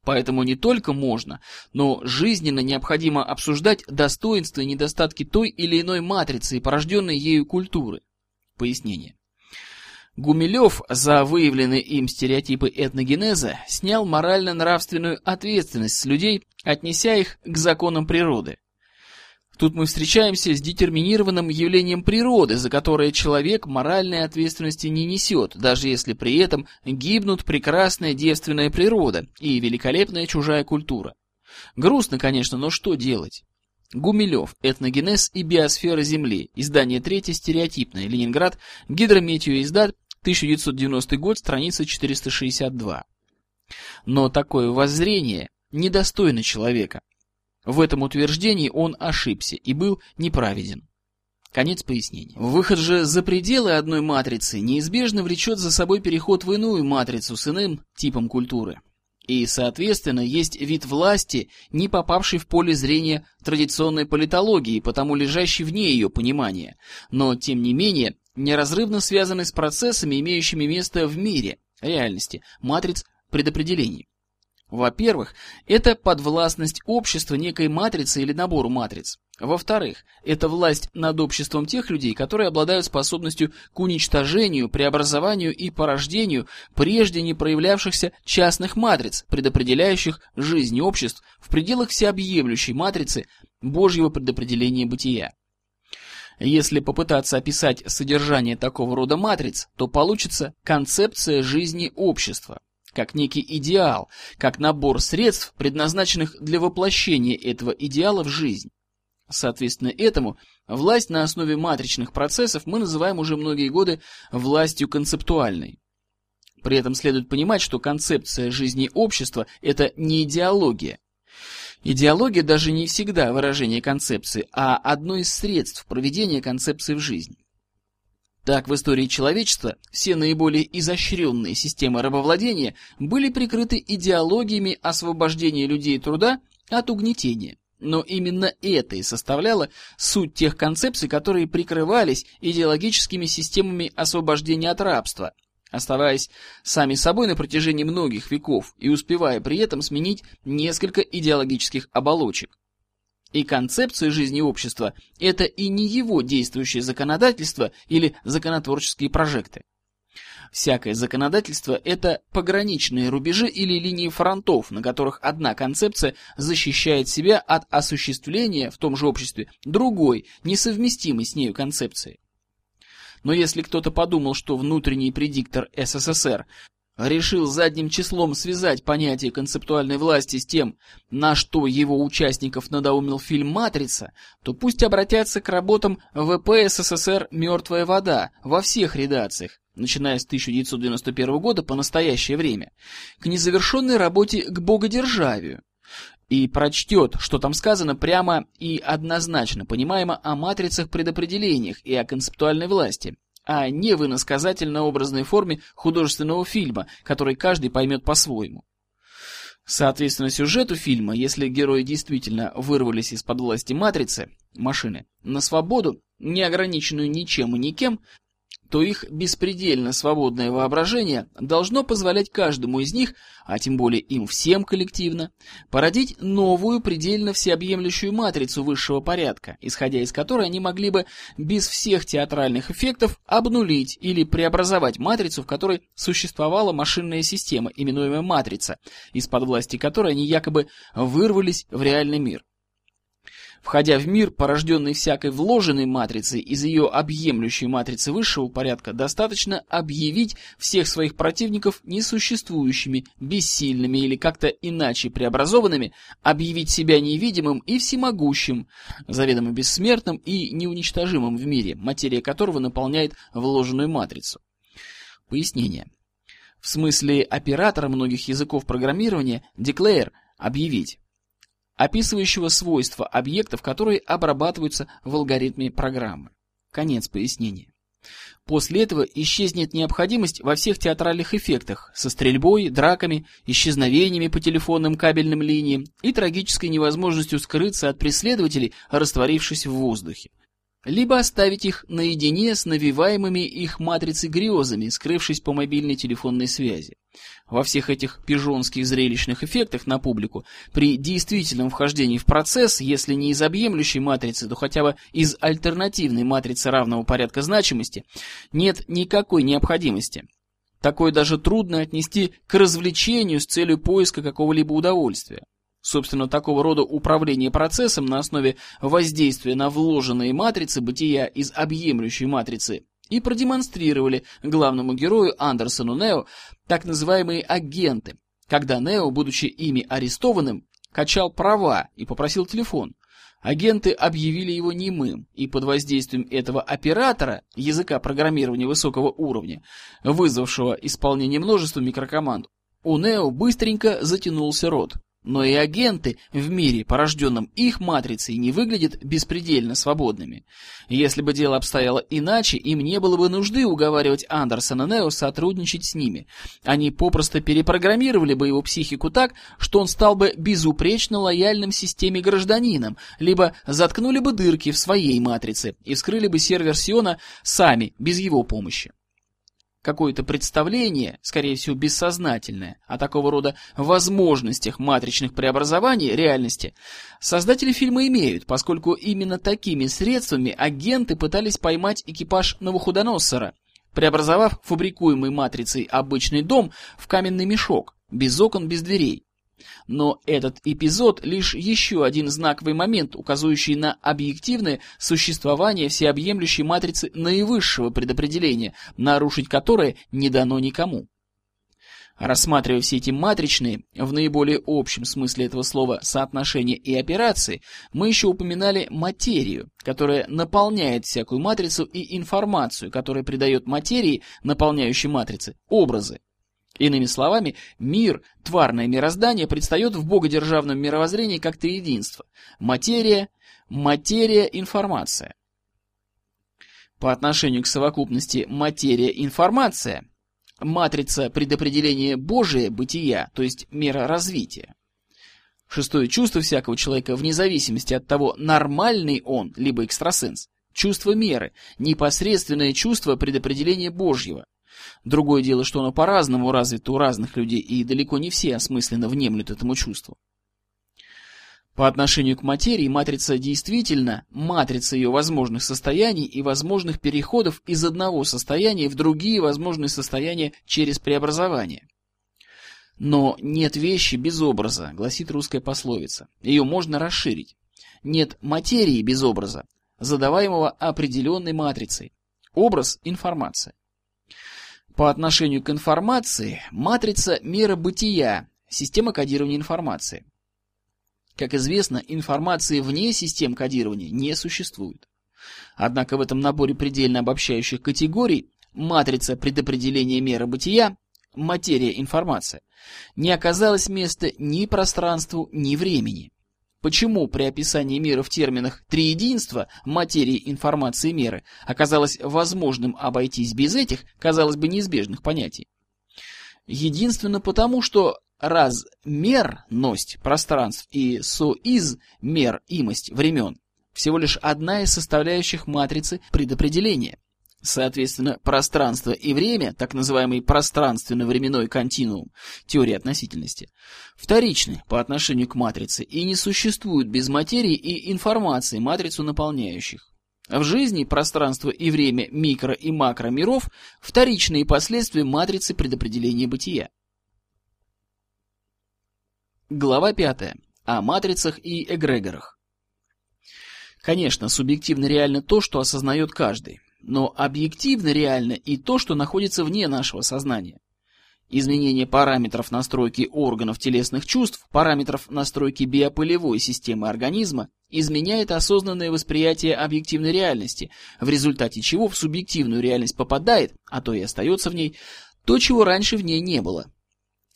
Поэтому не только можно, но жизненно необходимо обсуждать достоинства и недостатки той или иной матрицы и порожденной ею культуры. Пояснение. Гумилев за выявленные им стереотипы этногенеза снял морально-нравственную ответственность с людей, отнеся их к законам природы. Тут мы встречаемся с детерминированным явлением природы, за которое человек моральной ответственности не несет, даже если при этом гибнут прекрасная девственная природа и великолепная чужая культура. Грустно, конечно, но что делать? Гумилев. Этногенез и биосфера Земли. Издание 3. Стереотипное. Ленинград. Гидрометеоиздат. 1990 год. Страница 462. Но такое воззрение недостойно человека. В этом утверждении он ошибся и был неправеден. Конец пояснения. Выход же за пределы одной матрицы неизбежно влечет за собой переход в иную матрицу с иным типом культуры. И, соответственно, есть вид власти, не попавший в поле зрения традиционной политологии, потому лежащий вне ее понимания, но, тем не менее, неразрывно связанный с процессами, имеющими место в мире, реальности, матриц предопределений. Во-первых, это подвластность общества некой матрицы или набору матриц. Во-вторых, это власть над обществом тех людей, которые обладают способностью к уничтожению, преобразованию и порождению прежде не проявлявшихся частных матриц, предопределяющих жизнь обществ в пределах всеобъемлющей матрицы Божьего предопределения бытия. Если попытаться описать содержание такого рода матриц, то получится концепция жизни общества как некий идеал, как набор средств, предназначенных для воплощения этого идеала в жизнь. Соответственно этому, власть на основе матричных процессов мы называем уже многие годы властью концептуальной. При этом следует понимать, что концепция жизни общества – это не идеология. Идеология даже не всегда выражение концепции, а одно из средств проведения концепции в жизнь. Так, в истории человечества все наиболее изощренные системы рабовладения были прикрыты идеологиями освобождения людей труда от угнетения, Но именно это и составляло суть тех концепций, которые прикрывались идеологическими системами освобождения от рабства, оставаясь сами собой на протяжении многих веков и успевая при этом сменить несколько идеологических оболочек. И концепция жизни общества – это и не его действующее законодательство или законотворческие прожекты. Всякое законодательство – это пограничные рубежи или линии фронтов, на которых одна концепция защищает себя от осуществления в том же обществе другой, несовместимой с нею концепции. Но если кто-то подумал, что внутренний предиктор СССР решил задним числом связать понятие концептуальной власти с тем, на что его участников надоумил фильм «Матрица», то пусть обратятся к работам ВП СССР «Мертвая вода» во всех редакциях, начиная с 1991 года по настоящее время, к незавершенной работе «К богодержавию», и прочтет, что там сказано прямо и однозначно понимаемо о матрицах-предопределениях и о концептуальной власти, а не в иносказательно-образной форме художественного фильма, который каждый поймет по-своему. Соответственно, сюжету фильма, если герои действительно вырвались из-под власти матрицы, машины, на свободу, не ограниченную ничем и никем, то их беспредельно свободное воображение должно позволять каждому из них, а тем более им всем коллективно, породить новую предельно всеобъемлющую матрицу высшего порядка, исходя из которой они могли бы без всех театральных эффектов обнулить или преобразовать матрицу, в которой существовала машинная система, именуемая матрица, из-под власти которой они якобы вырвались в реальный мир. Входя в мир, порожденный всякой вложенной матрицей из ее объемлющей матрицы высшего порядка, достаточно объявить всех своих противников несуществующими, бессильными или как-то иначе преобразованными, объявить себя невидимым и всемогущим, заведомо бессмертным и неуничтожимым в мире, материя которого наполняет вложенную матрицу. Пояснение. В смысле оператора многих языков программирования declare – объявить описывающего свойства объектов, которые обрабатываются в алгоритме программы. Конец пояснения. После этого исчезнет необходимость во всех театральных эффектах со стрельбой, драками, исчезновениями по телефонным кабельным линиям и трагической невозможностью скрыться от преследователей, растворившись в воздухе либо оставить их наедине с навиваемыми их матрицей грезами, скрывшись по мобильной телефонной связи. Во всех этих пижонских зрелищных эффектах на публику, при действительном вхождении в процесс, если не из объемлющей матрицы, то хотя бы из альтернативной матрицы равного порядка значимости, нет никакой необходимости. Такое даже трудно отнести к развлечению с целью поиска какого-либо удовольствия. Собственно, такого рода управление процессом на основе воздействия на вложенные матрицы бытия из объемлющей матрицы и продемонстрировали главному герою Андерсону Нео так называемые агенты, когда Нео, будучи ими арестованным, качал права и попросил телефон. Агенты объявили его немым, и под воздействием этого оператора, языка программирования высокого уровня, вызвавшего исполнение множества микрокоманд, у Нео быстренько затянулся рот, но и агенты в мире, порожденном их матрицей, не выглядят беспредельно свободными. Если бы дело обстояло иначе, им не было бы нужды уговаривать Андерсона Нео сотрудничать с ними. Они попросту перепрограммировали бы его психику так, что он стал бы безупречно лояльным системе гражданином, либо заткнули бы дырки в своей матрице и вскрыли бы сервер Сиона сами, без его помощи какое-то представление, скорее всего бессознательное, о такого рода возможностях матричных преобразований реальности, создатели фильма имеют, поскольку именно такими средствами агенты пытались поймать экипаж Новохудоносора, преобразовав фабрикуемый матрицей обычный дом в каменный мешок, без окон, без дверей. Но этот эпизод лишь еще один знаковый момент, указывающий на объективное существование всеобъемлющей матрицы наивысшего предопределения, нарушить которое не дано никому. Рассматривая все эти матричные, в наиболее общем смысле этого слова, соотношения и операции, мы еще упоминали материю, которая наполняет всякую матрицу и информацию, которая придает материи, наполняющей матрицы, образы. Иными словами, мир, тварное мироздание предстает в богодержавном мировоззрении как триединство. Материя, материя, информация. По отношению к совокупности материя-информация, матрица предопределения Божия бытия, то есть мера развития. Шестое чувство всякого человека, вне зависимости от того, нормальный он, либо экстрасенс. Чувство меры, непосредственное чувство предопределения Божьего. Другое дело, что оно по-разному развито у разных людей, и далеко не все осмысленно внемлют этому чувству. По отношению к материи матрица действительно матрица ее возможных состояний и возможных переходов из одного состояния в другие возможные состояния через преобразование. Но нет вещи без образа, гласит русская пословица. Ее можно расширить. Нет материи без образа, задаваемого определенной матрицей. Образ – информация. По отношению к информации, матрица – мера бытия, система кодирования информации. Как известно, информации вне систем кодирования не существует. Однако в этом наборе предельно обобщающих категорий матрица предопределения меры бытия материя информация, не оказалось места ни пространству, ни времени. Почему при описании мира в терминах «триединство» материи информации меры оказалось возможным обойтись без этих, казалось бы, неизбежных понятий? Единственно потому, что размерность пространств и соизмеримость времен всего лишь одна из составляющих матрицы предопределения – Соответственно, пространство и время, так называемый пространственно-временной континуум, теория относительности, вторичны по отношению к матрице и не существуют без материи и информации, матрицу наполняющих. В жизни пространство и время микро- и макромиров – вторичные последствия матрицы предопределения бытия. Глава 5. О матрицах и эгрегорах. Конечно, субъективно реально то, что осознает каждый но объективно реально и то, что находится вне нашего сознания. Изменение параметров настройки органов телесных чувств, параметров настройки биополевой системы организма изменяет осознанное восприятие объективной реальности, в результате чего в субъективную реальность попадает, а то и остается в ней, то, чего раньше в ней не было.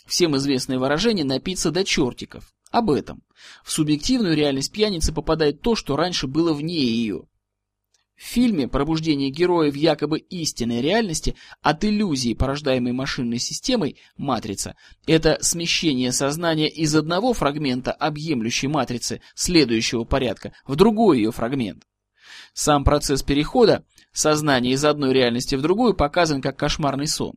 Всем известное выражение «напиться до чертиков». Об этом. В субъективную реальность пьяницы попадает то, что раньше было вне ее. В фильме «Пробуждение героя в якобы истинной реальности» от иллюзии, порождаемой машинной системой «Матрица», это смещение сознания из одного фрагмента объемлющей матрицы следующего порядка в другой ее фрагмент. Сам процесс перехода сознания из одной реальности в другую показан как кошмарный сон.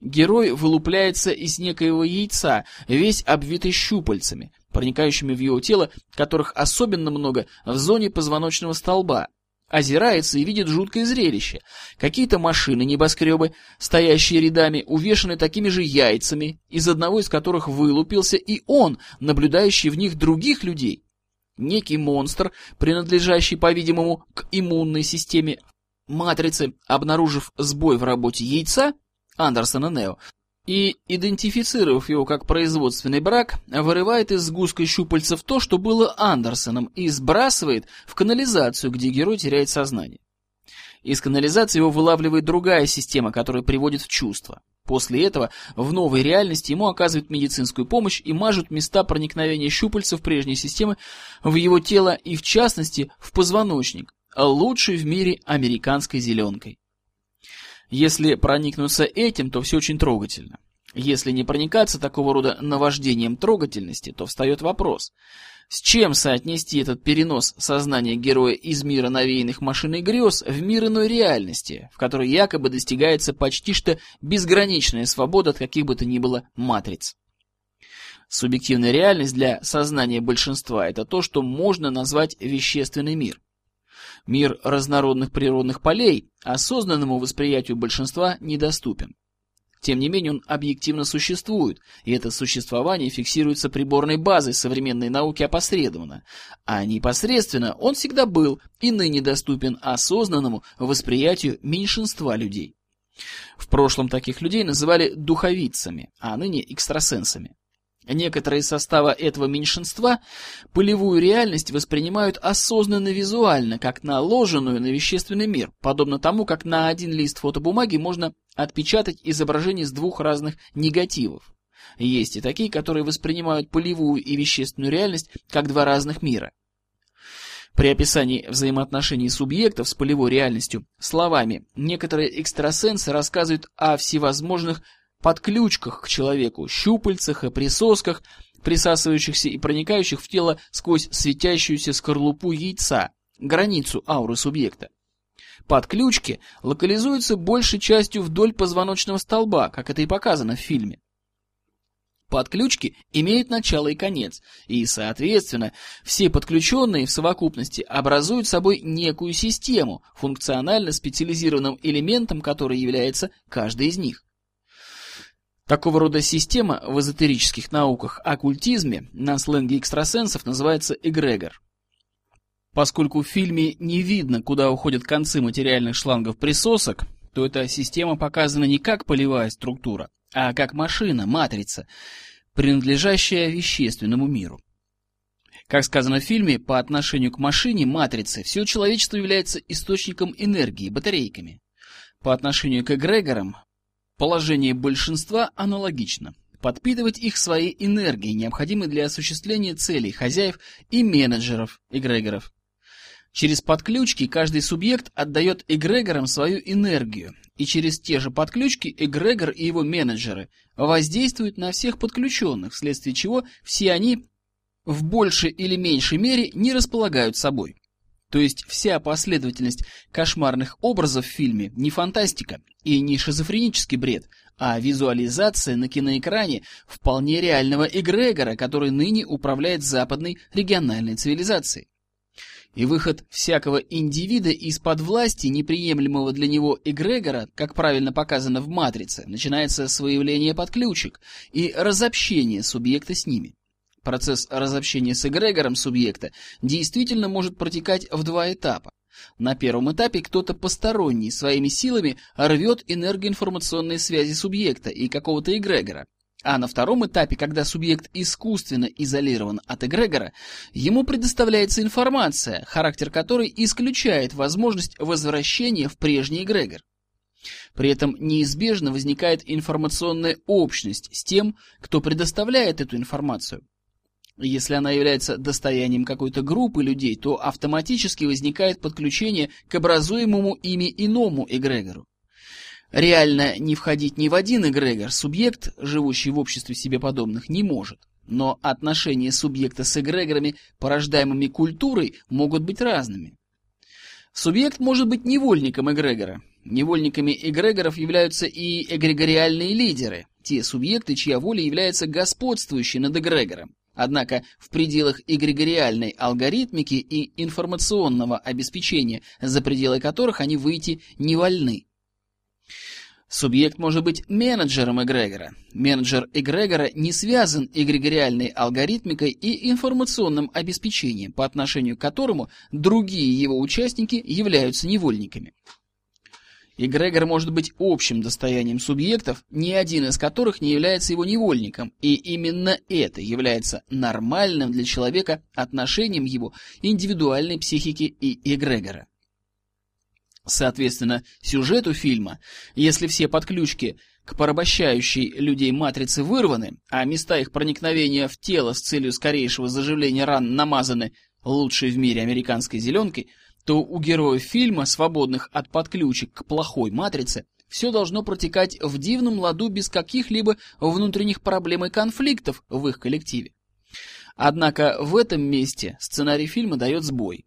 Герой вылупляется из некоего яйца, весь обвитый щупальцами, проникающими в его тело, которых особенно много в зоне позвоночного столба, Озирается и видит жуткое зрелище. Какие-то машины, небоскребы, стоящие рядами, увешаны такими же яйцами, из одного из которых вылупился и он, наблюдающий в них других людей. Некий монстр, принадлежащий, по-видимому, к иммунной системе матрицы, обнаружив сбой в работе яйца, Андерсона Нео, и, идентифицировав его как производственный брак, вырывает из сгустка щупальцев то, что было Андерсоном, и сбрасывает в канализацию, где герой теряет сознание. Из канализации его вылавливает другая система, которая приводит в чувство. После этого в новой реальности ему оказывают медицинскую помощь и мажут места проникновения щупальцев прежней системы в его тело и, в частности, в позвоночник, лучший в мире американской зеленкой. Если проникнуться этим, то все очень трогательно. Если не проникаться такого рода наваждением трогательности, то встает вопрос, с чем соотнести этот перенос сознания героя из мира навеянных и грез в мир иной реальности, в которой якобы достигается почти что безграничная свобода от каких бы то ни было матриц. Субъективная реальность для сознания большинства – это то, что можно назвать вещественный мир. Мир разнородных природных полей осознанному восприятию большинства недоступен. Тем не менее он объективно существует, и это существование фиксируется приборной базой современной науки опосредованно, а непосредственно он всегда был и ныне доступен осознанному восприятию меньшинства людей. В прошлом таких людей называли духовицами, а ныне экстрасенсами. Некоторые состава этого меньшинства полевую реальность воспринимают осознанно визуально, как наложенную на вещественный мир, подобно тому, как на один лист фотобумаги можно отпечатать изображение с двух разных негативов. Есть и такие, которые воспринимают полевую и вещественную реальность как два разных мира. При описании взаимоотношений субъектов с полевой реальностью словами некоторые экстрасенсы рассказывают о всевозможных подключках к человеку, щупальцах и присосках, присасывающихся и проникающих в тело сквозь светящуюся скорлупу яйца, границу ауры субъекта. Подключки локализуются большей частью вдоль позвоночного столба, как это и показано в фильме. Подключки имеют начало и конец, и, соответственно, все подключенные в совокупности образуют собой некую систему, функционально специализированным элементом которой является каждый из них. Такого рода система в эзотерических науках оккультизме на сленге экстрасенсов называется эгрегор. Поскольку в фильме не видно, куда уходят концы материальных шлангов присосок, то эта система показана не как полевая структура, а как машина, матрица, принадлежащая вещественному миру. Как сказано в фильме, по отношению к машине, матрице, все человечество является источником энергии, батарейками. По отношению к эгрегорам, Положение большинства аналогично. Подпитывать их своей энергией, необходимой для осуществления целей хозяев и менеджеров, эгрегоров. Через подключки каждый субъект отдает эгрегорам свою энергию, и через те же подключки эгрегор и его менеджеры воздействуют на всех подключенных, вследствие чего все они в большей или меньшей мере не располагают собой. То есть вся последовательность кошмарных образов в фильме не фантастика и не шизофренический бред, а визуализация на киноэкране вполне реального эгрегора, который ныне управляет западной региональной цивилизацией. И выход всякого индивида из-под власти, неприемлемого для него эгрегора, как правильно показано в «Матрице», начинается с выявления подключек и разобщения субъекта с ними. Процесс разобщения с эгрегором субъекта действительно может протекать в два этапа. На первом этапе кто-то посторонний своими силами рвет энергоинформационные связи субъекта и какого-то эгрегора. А на втором этапе, когда субъект искусственно изолирован от эгрегора, ему предоставляется информация, характер которой исключает возможность возвращения в прежний эгрегор. При этом неизбежно возникает информационная общность с тем, кто предоставляет эту информацию. Если она является достоянием какой-то группы людей, то автоматически возникает подключение к образуемому ими иному эгрегору. Реально не входить ни в один эгрегор субъект, живущий в обществе себе подобных, не может. Но отношения субъекта с эгрегорами, порождаемыми культурой, могут быть разными. Субъект может быть невольником эгрегора. Невольниками эгрегоров являются и эгрегориальные лидеры, те субъекты, чья воля является господствующей над эгрегором. Однако в пределах эгрегориальной алгоритмики и информационного обеспечения, за пределы которых они выйти не вольны. Субъект может быть менеджером эгрегора. Менеджер эгрегора не связан эгрегориальной алгоритмикой и информационным обеспечением, по отношению к которому другие его участники являются невольниками. Эгрегор может быть общим достоянием субъектов, ни один из которых не является его невольником, и именно это является нормальным для человека отношением его индивидуальной психики и эгрегора. Соответственно, сюжету фильма, если все подключки к порабощающей людей матрице вырваны, а места их проникновения в тело с целью скорейшего заживления ран намазаны лучшей в мире американской зеленкой – то у героев фильма, свободных от подключек к плохой матрице, все должно протекать в дивном ладу без каких-либо внутренних проблем и конфликтов в их коллективе. Однако в этом месте сценарий фильма дает сбой.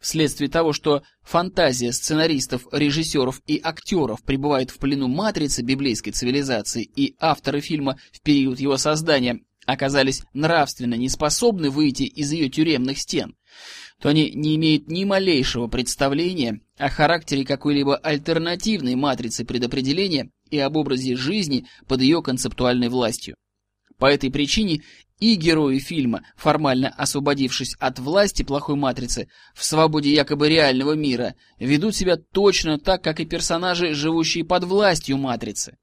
Вследствие того, что фантазия сценаристов, режиссеров и актеров пребывает в плену матрицы библейской цивилизации, и авторы фильма в период его создания оказались нравственно неспособны выйти из ее тюремных стен, то они не имеют ни малейшего представления о характере какой-либо альтернативной матрицы предопределения и об образе жизни под ее концептуальной властью. По этой причине и герои фильма, формально освободившись от власти плохой матрицы в свободе якобы реального мира, ведут себя точно так, как и персонажи, живущие под властью матрицы.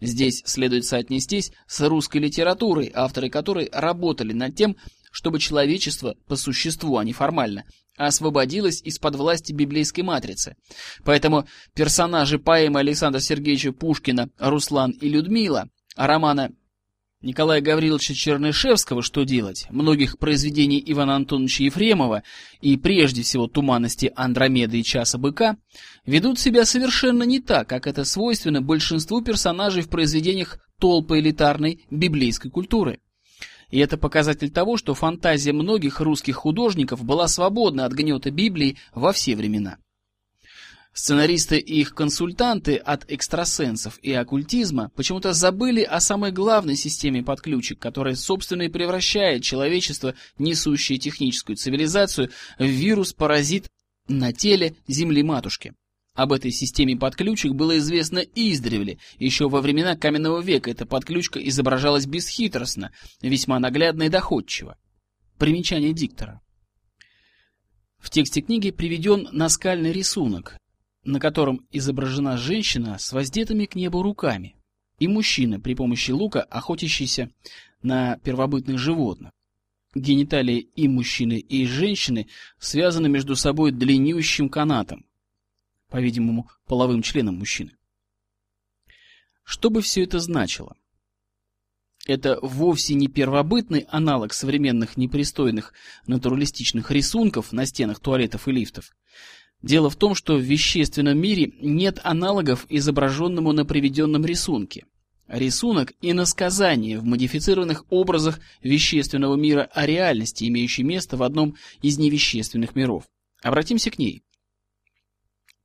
Здесь следует соотнестись с русской литературой, авторы которой работали над тем, чтобы человечество по существу, а не формально, освободилось из-под власти библейской матрицы. Поэтому персонажи поэмы Александра Сергеевича Пушкина «Руслан и Людмила», романа Николая Гавриловича Чернышевского «Что делать?», многих произведений Ивана Антоновича Ефремова и прежде всего «Туманности Андромеды и Часа быка» ведут себя совершенно не так, как это свойственно большинству персонажей в произведениях толпы элитарной библейской культуры. И это показатель того, что фантазия многих русских художников была свободна от гнета Библии во все времена. Сценаристы и их консультанты от экстрасенсов и оккультизма почему-то забыли о самой главной системе подключек, которая, собственно, и превращает человечество, несущее техническую цивилизацию, в вирус-паразит на теле Земли-матушки. Об этой системе подключек было известно издревле. Еще во времена каменного века эта подключка изображалась бесхитростно, весьма наглядно и доходчиво. Примечание диктора. В тексте книги приведен наскальный рисунок, на котором изображена женщина с воздетыми к небу руками и мужчина при помощи лука, охотящийся на первобытных животных. Гениталии и мужчины, и женщины связаны между собой длиннющим канатом, по-видимому, половым членом мужчины. Что бы все это значило? Это вовсе не первобытный аналог современных непристойных натуралистичных рисунков на стенах туалетов и лифтов. Дело в том, что в вещественном мире нет аналогов изображенному на приведенном рисунке. Рисунок – иносказание в модифицированных образах вещественного мира о реальности, имеющей место в одном из невещественных миров. Обратимся к ней.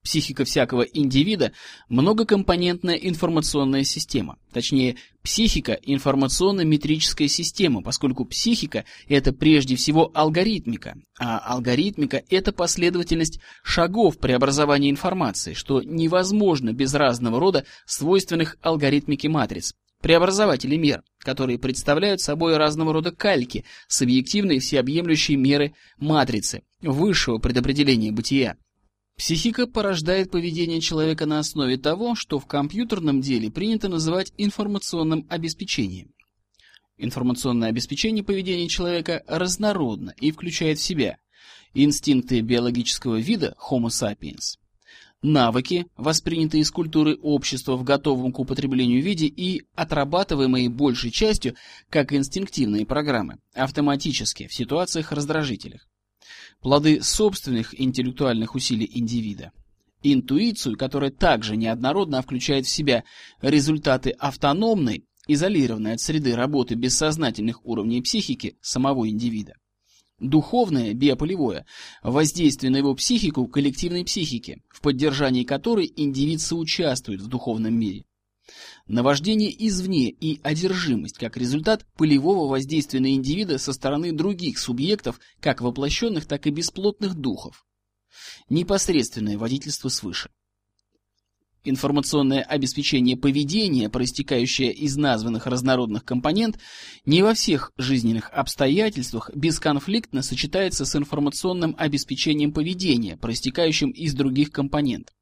Психика всякого индивида – многокомпонентная информационная система. Точнее, психика – информационно-метрическая система, поскольку психика – это прежде всего алгоритмика, а алгоритмика – это последовательность шагов преобразования информации, что невозможно без разного рода свойственных алгоритмике матриц, преобразователей мер, которые представляют собой разного рода кальки с объективной всеобъемлющей меры матрицы, высшего предопределения бытия. Психика порождает поведение человека на основе того, что в компьютерном деле принято называть информационным обеспечением. Информационное обеспечение поведения человека разнородно и включает в себя инстинкты биологического вида Homo sapiens, навыки, воспринятые из культуры общества в готовом к употреблению виде и отрабатываемые большей частью как инстинктивные программы, автоматически в ситуациях раздражителях плоды собственных интеллектуальных усилий индивида. Интуицию, которая также неоднородно включает в себя результаты автономной, изолированной от среды работы бессознательных уровней психики самого индивида. Духовное, биополевое, воздействие на его психику коллективной психики, в поддержании которой индивид соучаствует в духовном мире. Наваждение извне и одержимость как результат полевого воздействия на индивида со стороны других субъектов, как воплощенных, так и бесплотных духов. Непосредственное водительство свыше. Информационное обеспечение поведения, проистекающее из названных разнородных компонент, не во всех жизненных обстоятельствах бесконфликтно сочетается с информационным обеспечением поведения, проистекающим из других компонентов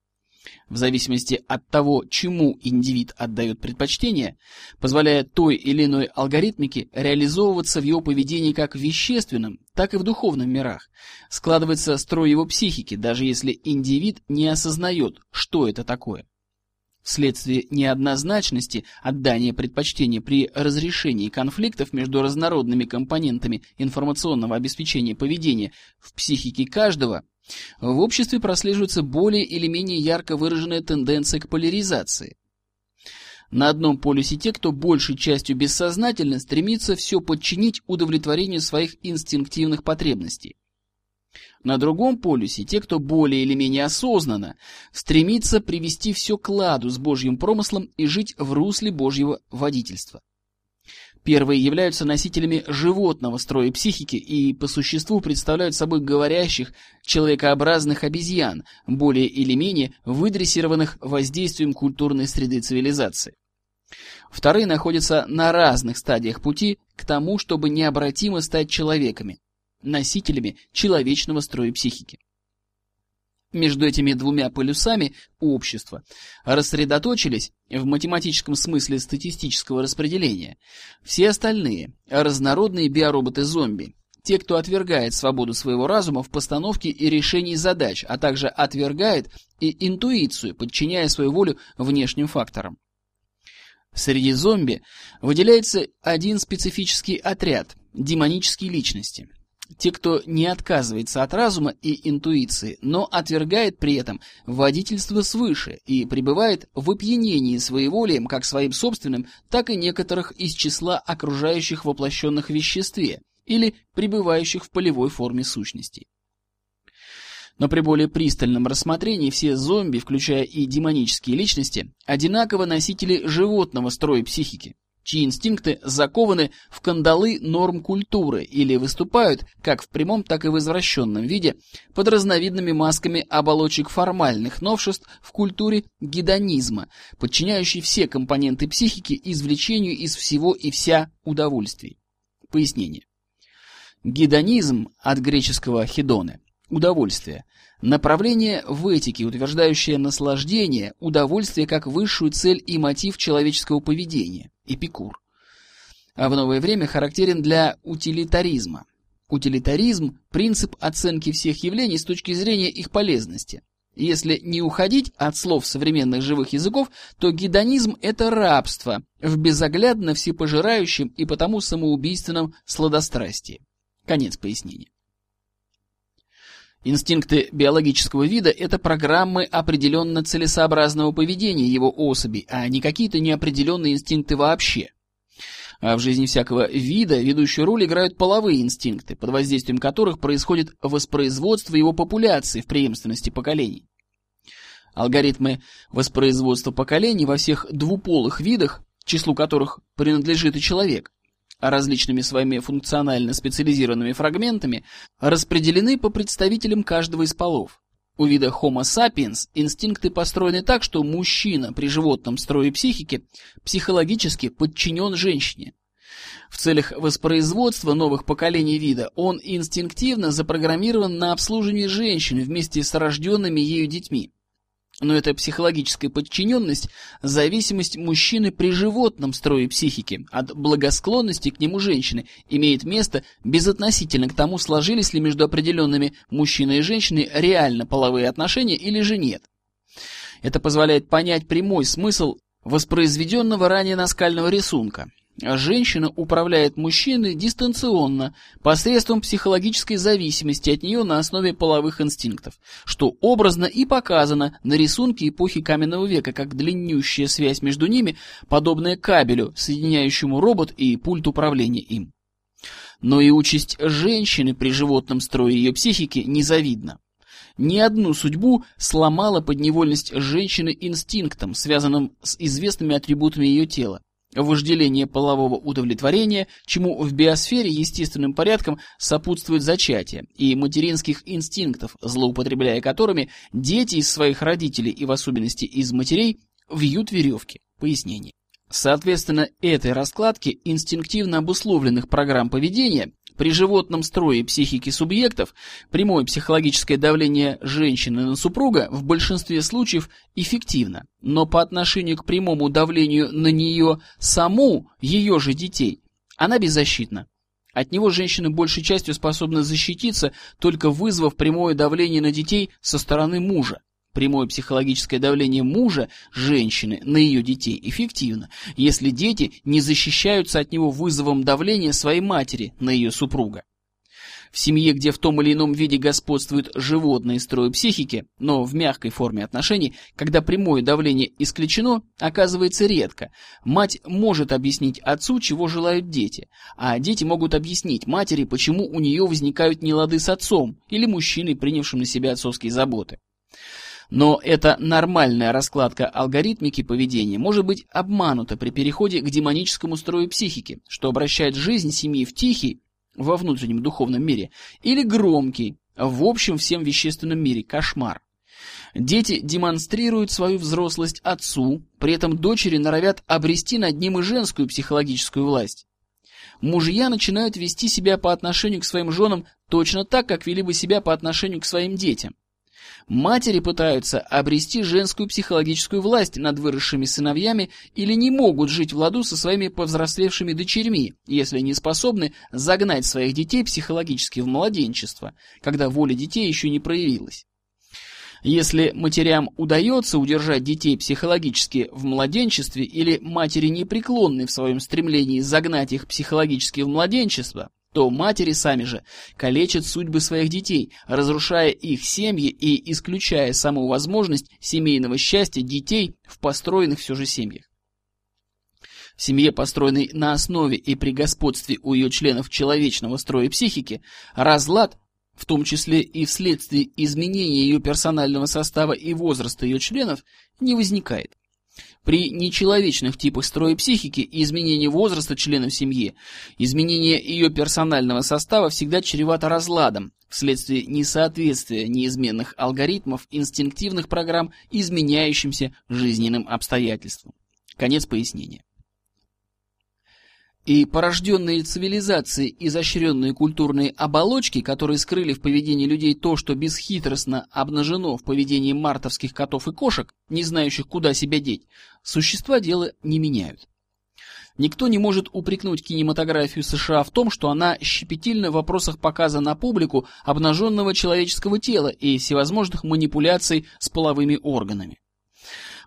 в зависимости от того, чему индивид отдает предпочтение, позволяя той или иной алгоритмике реализовываться в его поведении как в вещественном, так и в духовном мирах. Складывается строй его психики, даже если индивид не осознает, что это такое. Вследствие неоднозначности отдания предпочтения при разрешении конфликтов между разнородными компонентами информационного обеспечения поведения в психике каждого – в обществе прослеживается более или менее ярко выраженная тенденция к поляризации. На одном полюсе те, кто большей частью бессознательно стремится все подчинить удовлетворению своих инстинктивных потребностей. На другом полюсе те, кто более или менее осознанно стремится привести все к ладу с Божьим промыслом и жить в русле Божьего водительства. Первые являются носителями животного строя психики и по существу представляют собой говорящих, человекообразных обезьян, более или менее выдрессированных воздействием культурной среды цивилизации. Вторые находятся на разных стадиях пути к тому, чтобы необратимо стать человеками, носителями человечного строя психики. Между этими двумя полюсами общества рассредоточились, в математическом смысле статистического распределения, все остальные разнородные биороботы-зомби, те, кто отвергает свободу своего разума в постановке и решении задач, а также отвергает и интуицию, подчиняя свою волю внешним факторам. Среди зомби выделяется один специфический отряд – демонические личности – те, кто не отказывается от разума и интуиции, но отвергает при этом водительство свыше и пребывает в опьянении своеволием как своим собственным, так и некоторых из числа окружающих воплощенных в веществе или пребывающих в полевой форме сущностей. Но при более пристальном рассмотрении все зомби, включая и демонические личности, одинаково носители животного строя психики чьи инстинкты закованы в кандалы норм культуры или выступают, как в прямом, так и в извращенном виде, под разновидными масками оболочек формальных новшеств в культуре гедонизма, подчиняющей все компоненты психики извлечению из всего и вся удовольствий. Пояснение. Гедонизм от греческого хедоне – удовольствие – Направление в этике, утверждающее наслаждение, удовольствие как высшую цель и мотив человеческого поведения. Эпикур. А в новое время характерен для утилитаризма. Утилитаризм – принцип оценки всех явлений с точки зрения их полезности. Если не уходить от слов современных живых языков, то гедонизм – это рабство в безоглядно всепожирающем и потому самоубийственном сладострастии. Конец пояснения. Инстинкты биологического вида – это программы определенно целесообразного поведения его особей, а не какие-то неопределенные инстинкты вообще. А в жизни всякого вида ведущую роль играют половые инстинкты, под воздействием которых происходит воспроизводство его популяции в преемственности поколений. Алгоритмы воспроизводства поколений во всех двуполых видах, числу которых принадлежит и человек, различными своими функционально специализированными фрагментами распределены по представителям каждого из полов. У вида Homo sapiens инстинкты построены так, что мужчина при животном строе психики психологически подчинен женщине. В целях воспроизводства новых поколений вида он инстинктивно запрограммирован на обслуживание женщины вместе с рожденными ею детьми. Но эта психологическая подчиненность – зависимость мужчины при животном строе психики от благосклонности к нему женщины имеет место безотносительно к тому, сложились ли между определенными мужчиной и женщиной реально половые отношения или же нет. Это позволяет понять прямой смысл воспроизведенного ранее наскального рисунка. Женщина управляет мужчиной дистанционно, посредством психологической зависимости от нее на основе половых инстинктов, что образно и показано на рисунке эпохи каменного века, как длиннющая связь между ними, подобная кабелю, соединяющему робот и пульт управления им. Но и участь женщины при животном строе ее психики незавидна. Ни одну судьбу сломала подневольность женщины инстинктом, связанным с известными атрибутами ее тела вожделение полового удовлетворения, чему в биосфере естественным порядком сопутствует зачатие, и материнских инстинктов, злоупотребляя которыми дети из своих родителей и в особенности из матерей вьют веревки. Пояснение. Соответственно, этой раскладке инстинктивно обусловленных программ поведения при животном строе психики субъектов прямое психологическое давление женщины на супруга в большинстве случаев эффективно, но по отношению к прямому давлению на нее саму, ее же детей, она беззащитна. От него женщины большей частью способны защититься, только вызвав прямое давление на детей со стороны мужа. Прямое психологическое давление мужа, женщины, на ее детей эффективно, если дети не защищаются от него вызовом давления своей матери на ее супруга. В семье, где в том или ином виде господствуют животные строи психики, но в мягкой форме отношений, когда прямое давление исключено, оказывается редко. Мать может объяснить отцу, чего желают дети, а дети могут объяснить матери, почему у нее возникают нелады с отцом или мужчиной, принявшим на себя отцовские заботы. Но эта нормальная раскладка алгоритмики поведения может быть обманута при переходе к демоническому строю психики, что обращает жизнь семьи в тихий, во внутреннем духовном мире, или громкий, в общем всем вещественном мире, кошмар. Дети демонстрируют свою взрослость отцу, при этом дочери норовят обрести над ним и женскую психологическую власть. Мужья начинают вести себя по отношению к своим женам точно так, как вели бы себя по отношению к своим детям. Матери пытаются обрести женскую психологическую власть над выросшими сыновьями или не могут жить в ладу со своими повзрослевшими дочерьми, если не способны загнать своих детей психологически в младенчество, когда воля детей еще не проявилась. Если матерям удается удержать детей психологически в младенчестве или матери непреклонны в своем стремлении загнать их психологически в младенчество, то матери сами же калечат судьбы своих детей, разрушая их семьи и исключая саму возможность семейного счастья детей в построенных все же семьях. В семье, построенной на основе и при господстве у ее членов человечного строя психики, разлад, в том числе и вследствие изменения ее персонального состава и возраста ее членов, не возникает. При нечеловечных типах строя психики и изменении возраста членов семьи, изменение ее персонального состава всегда чревато разладом, вследствие несоответствия неизменных алгоритмов инстинктивных программ изменяющимся жизненным обстоятельствам. Конец пояснения. И порожденные цивилизацией изощренные культурные оболочки, которые скрыли в поведении людей то, что бесхитростно обнажено в поведении мартовских котов и кошек, не знающих, куда себя деть, существа дела не меняют. Никто не может упрекнуть кинематографию США в том, что она щепетильна в вопросах показа на публику обнаженного человеческого тела и всевозможных манипуляций с половыми органами.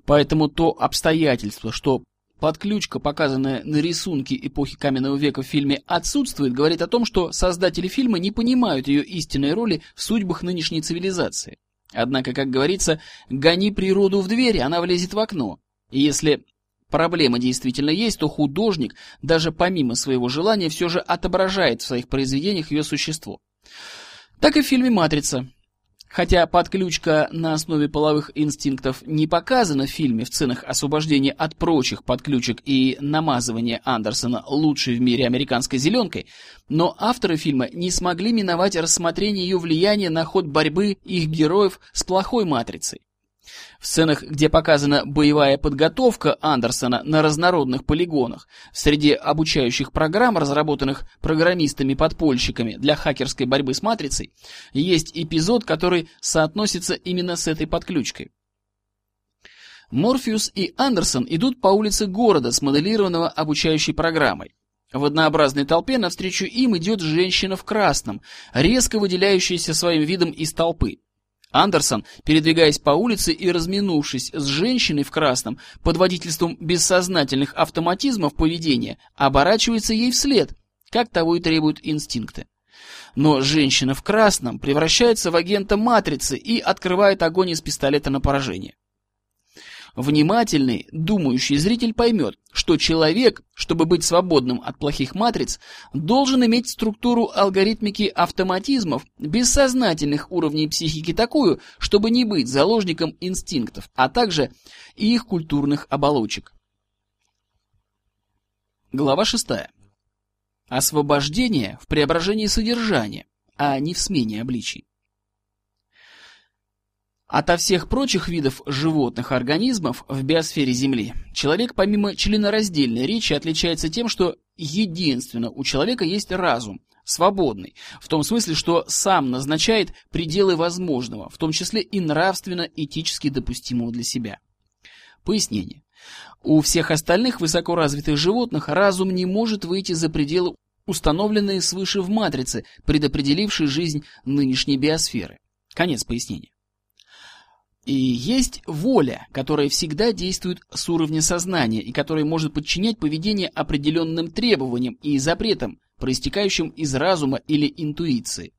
Поэтому то обстоятельство, что Подключка, показанная на рисунке эпохи каменного века в фильме «Отсутствует», говорит о том, что создатели фильма не понимают ее истинной роли в судьбах нынешней цивилизации. Однако, как говорится, гони природу в дверь, она влезет в окно. И если проблема действительно есть, то художник, даже помимо своего желания, все же отображает в своих произведениях ее существо. Так и в фильме «Матрица». Хотя подключка на основе половых инстинктов не показана в фильме в ценах освобождения от прочих подключек и намазывания Андерсона лучшей в мире американской зеленкой, но авторы фильма не смогли миновать рассмотрение ее влияния на ход борьбы их героев с плохой матрицей. В сценах, где показана боевая подготовка Андерсона на разнородных полигонах, среди обучающих программ, разработанных программистами-подпольщиками для хакерской борьбы с матрицей, есть эпизод, который соотносится именно с этой подключкой. Морфеус и Андерсон идут по улице города с моделированного обучающей программой. В однообразной толпе навстречу им идет женщина в красном, резко выделяющаяся своим видом из толпы. Андерсон, передвигаясь по улице и разминувшись с женщиной в красном под водительством бессознательных автоматизмов поведения, оборачивается ей вслед, как того и требуют инстинкты. Но женщина в красном превращается в агента матрицы и открывает огонь из пистолета на поражение. Внимательный, думающий зритель поймет, что человек, чтобы быть свободным от плохих матриц, должен иметь структуру алгоритмики автоматизмов бессознательных уровней психики такую, чтобы не быть заложником инстинктов, а также и их культурных оболочек. Глава 6. Освобождение в преображении содержания, а не в смене обличий. Ото всех прочих видов животных организмов в биосфере Земли человек помимо членораздельной речи отличается тем, что единственно у человека есть разум, свободный, в том смысле, что сам назначает пределы возможного, в том числе и нравственно-этически допустимого для себя. Пояснение. У всех остальных высокоразвитых животных разум не может выйти за пределы, установленные свыше в матрице, предопределившей жизнь нынешней биосферы. Конец пояснения. И есть воля, которая всегда действует с уровня сознания и которая может подчинять поведение определенным требованиям и запретам, проистекающим из разума или интуиции.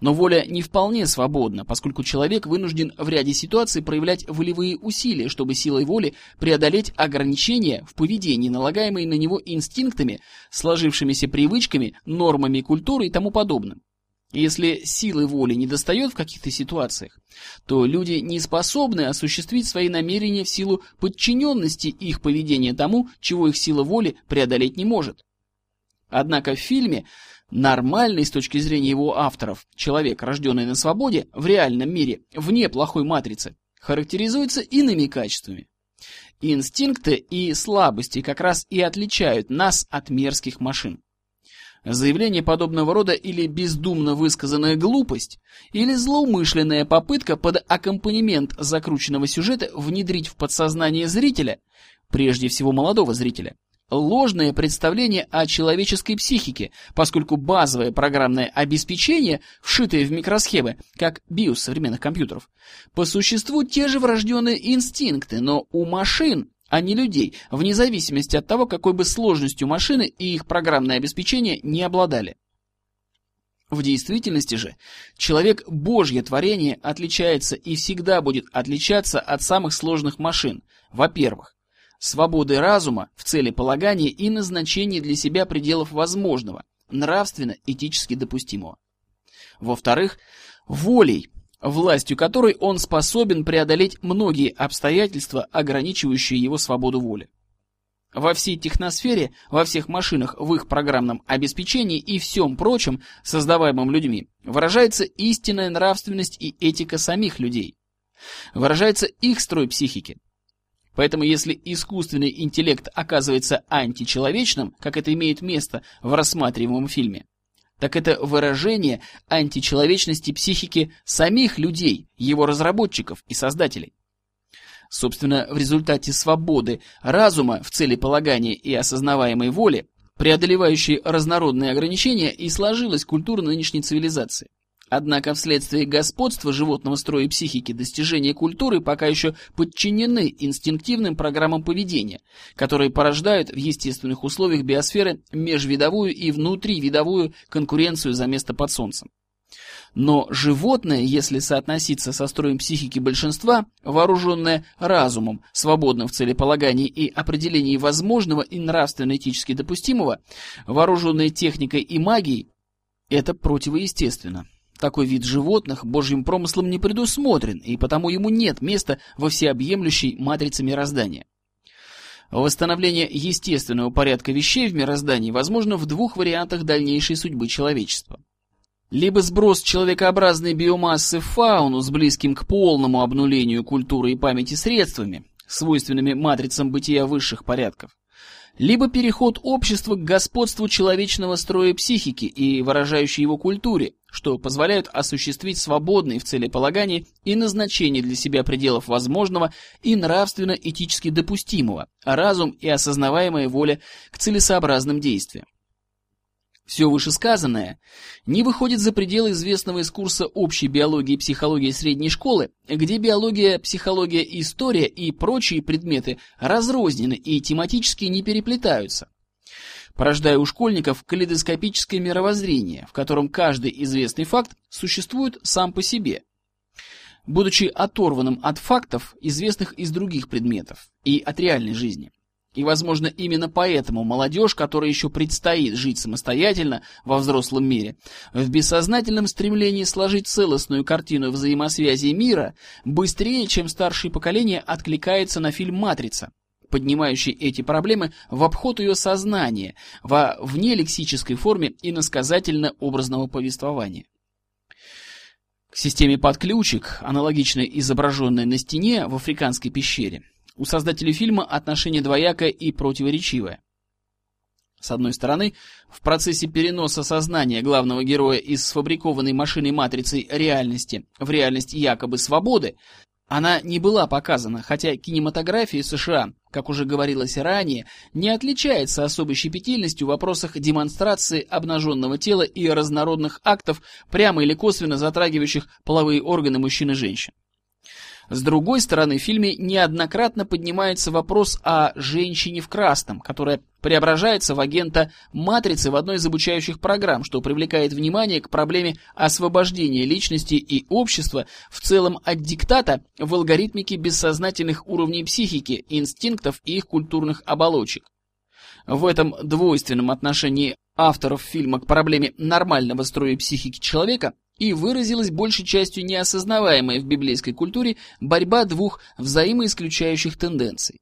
Но воля не вполне свободна, поскольку человек вынужден в ряде ситуаций проявлять волевые усилия, чтобы силой воли преодолеть ограничения в поведении, налагаемые на него инстинктами, сложившимися привычками, нормами культуры и тому подобным. Если силы воли не достает в каких-то ситуациях, то люди не способны осуществить свои намерения в силу подчиненности их поведения тому, чего их сила воли преодолеть не может. Однако в фильме нормальный с точки зрения его авторов человек, рожденный на свободе, в реальном мире, вне плохой матрицы, характеризуется иными качествами. Инстинкты и слабости как раз и отличают нас от мерзких машин. Заявление подобного рода или бездумно высказанная глупость, или злоумышленная попытка под аккомпанемент закрученного сюжета внедрить в подсознание зрителя, прежде всего молодого зрителя, ложное представление о человеческой психике, поскольку базовое программное обеспечение, вшитое в микросхемы, как BIOS современных компьютеров, по существу те же врожденные инстинкты, но у машин а не людей, вне зависимости от того, какой бы сложностью машины и их программное обеспечение не обладали. В действительности же человек – Божье творение, отличается и всегда будет отличаться от самых сложных машин. Во-первых, свободы разума в цели полагания и назначении для себя пределов возможного, нравственно-этически допустимого. Во-вторых, волей, властью которой он способен преодолеть многие обстоятельства, ограничивающие его свободу воли. Во всей техносфере, во всех машинах, в их программном обеспечении и всем прочем, создаваемом людьми, выражается истинная нравственность и этика самих людей. Выражается их строй психики. Поэтому если искусственный интеллект оказывается античеловечным, как это имеет место в рассматриваемом фильме, так это выражение античеловечности психики самих людей, его разработчиков и создателей. Собственно, в результате свободы разума в цели полагания и осознаваемой воли, преодолевающей разнородные ограничения, и сложилась культура нынешней цивилизации. Однако вследствие господства животного строя психики достижения культуры пока еще подчинены инстинктивным программам поведения, которые порождают в естественных условиях биосферы межвидовую и внутривидовую конкуренцию за место под солнцем. Но животное, если соотноситься со строем психики большинства, вооруженное разумом, свободным в целеполагании и определении возможного и нравственно-этически допустимого, вооруженное техникой и магией, это противоестественно. Такой вид животных божьим промыслом не предусмотрен, и потому ему нет места во всеобъемлющей матрице мироздания. Восстановление естественного порядка вещей в мироздании возможно в двух вариантах дальнейшей судьбы человечества. Либо сброс человекообразной биомассы в фауну с близким к полному обнулению культуры и памяти средствами, свойственными матрицам бытия высших порядков, либо переход общества к господству человечного строя психики и выражающей его культуре, что позволяют осуществить свободные в целеполагании и назначение для себя пределов возможного и нравственно-этически допустимого, а разум и осознаваемая воля к целесообразным действиям. Все вышесказанное не выходит за пределы известного из курса общей биологии и психологии средней школы, где биология, психология, история и прочие предметы разрознены и тематически не переплетаются, порождая у школьников калейдоскопическое мировоззрение, в котором каждый известный факт существует сам по себе, будучи оторванным от фактов, известных из других предметов, и от реальной жизни. И, возможно, именно поэтому молодежь, которая еще предстоит жить самостоятельно во взрослом мире, в бессознательном стремлении сложить целостную картину взаимосвязи мира, быстрее, чем старшее поколение, откликается на фильм «Матрица», поднимающий эти проблемы в обход ее сознания, во внелексической форме и насказательно-образного повествования. К системе подключек, аналогичной изображенной на стене в африканской пещере, у создателей фильма отношение двоякое и противоречивое. С одной стороны, в процессе переноса сознания главного героя из сфабрикованной машиной матрицей реальности в реальность якобы свободы, она не была показана, хотя кинематография США, как уже говорилось ранее, не отличается особой щепетильностью в вопросах демонстрации обнаженного тела и разнородных актов, прямо или косвенно затрагивающих половые органы мужчин и женщин. С другой стороны, в фильме неоднократно поднимается вопрос о женщине в красном, которая преображается в агента матрицы в одной из обучающих программ, что привлекает внимание к проблеме освобождения личности и общества в целом от диктата в алгоритмике бессознательных уровней психики, инстинктов и их культурных оболочек. В этом двойственном отношении авторов фильма к проблеме нормального строя психики человека и выразилась большей частью неосознаваемая в библейской культуре борьба двух взаимоисключающих тенденций.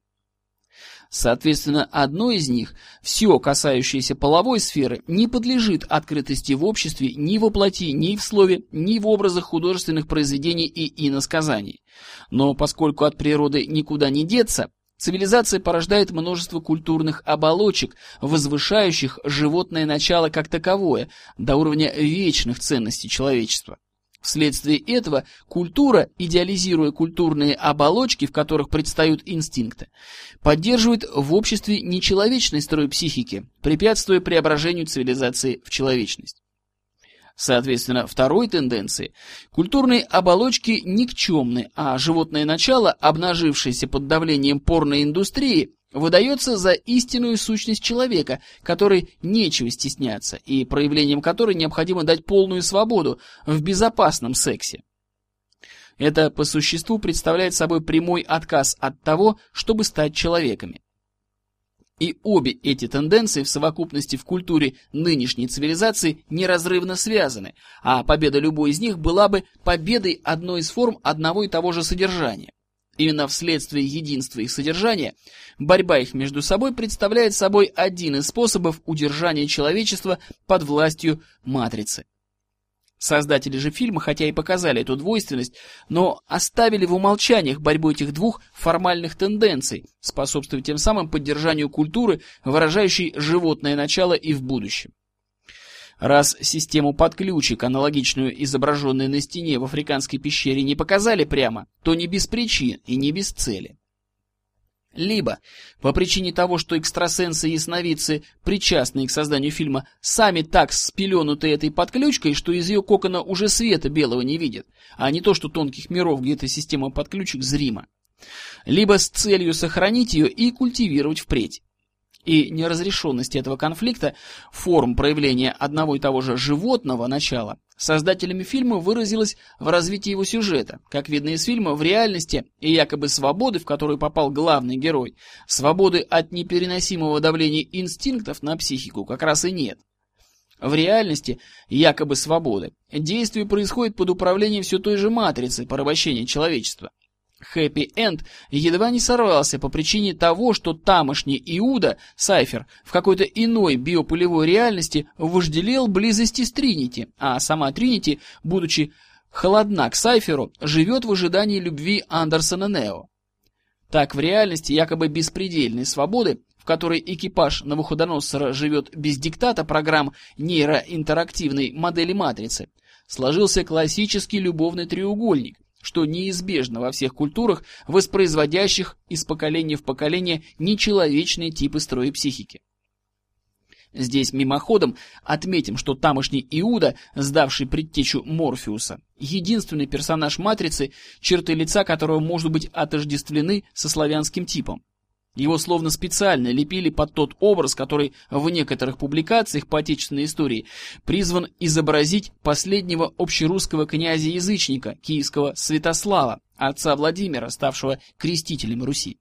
Соответственно, одной из них, все касающееся половой сферы, не подлежит открытости в обществе ни во плоти, ни в слове, ни в образах художественных произведений и иносказаний. Но поскольку от природы никуда не деться, Цивилизация порождает множество культурных оболочек, возвышающих животное начало как таковое до уровня вечных ценностей человечества. Вследствие этого культура, идеализируя культурные оболочки, в которых предстают инстинкты, поддерживает в обществе нечеловечный строй психики, препятствуя преображению цивилизации в человечность. Соответственно, второй тенденции культурные оболочки никчемны, а животное начало, обнажившееся под давлением порной индустрии, выдается за истинную сущность человека, которой нечего стесняться и проявлением которой необходимо дать полную свободу в безопасном сексе. Это по существу представляет собой прямой отказ от того, чтобы стать человеками. И обе эти тенденции в совокупности в культуре нынешней цивилизации неразрывно связаны, а победа любой из них была бы победой одной из форм одного и того же содержания. Именно вследствие единства их содержания, борьба их между собой представляет собой один из способов удержания человечества под властью матрицы. Создатели же фильма, хотя и показали эту двойственность, но оставили в умолчаниях борьбу этих двух формальных тенденций, способствуя тем самым поддержанию культуры, выражающей животное начало и в будущем. Раз систему подключек, аналогичную изображенной на стене в африканской пещере, не показали прямо, то не без причин и не без цели. Либо по причине того, что экстрасенсы и ясновидцы, причастные к созданию фильма, сами так спеленуты этой подключкой, что из ее кокона уже света белого не видят, а не то, что тонких миров, где эта система подключек зрима. Либо с целью сохранить ее и культивировать впредь и неразрешенность этого конфликта форм проявления одного и того же животного начала создателями фильма выразилась в развитии его сюжета. Как видно из фильма, в реальности и якобы свободы, в которую попал главный герой, свободы от непереносимого давления инстинктов на психику как раз и нет. В реальности якобы свободы действие происходит под управлением все той же матрицы порабощения человечества. Хэппи-энд едва не сорвался по причине того, что тамошний Иуда, Сайфер, в какой-то иной биополевой реальности вожделел близости с Тринити, а сама Тринити, будучи холодна к Сайферу, живет в ожидании любви Андерсона Нео. Так в реальности якобы беспредельной свободы, в которой экипаж Навуходоносора живет без диктата программ нейроинтерактивной модели матрицы, сложился классический любовный треугольник, что неизбежно во всех культурах, воспроизводящих из поколения в поколение нечеловечные типы строя психики. Здесь мимоходом отметим, что тамошний Иуда, сдавший предтечу Морфеуса, единственный персонаж «Матрицы», черты лица которого может быть отождествлены со славянским типом. Его словно специально лепили под тот образ, который в некоторых публикациях по отечественной истории призван изобразить последнего общерусского князя-язычника, киевского Святослава, отца Владимира, ставшего крестителем Руси.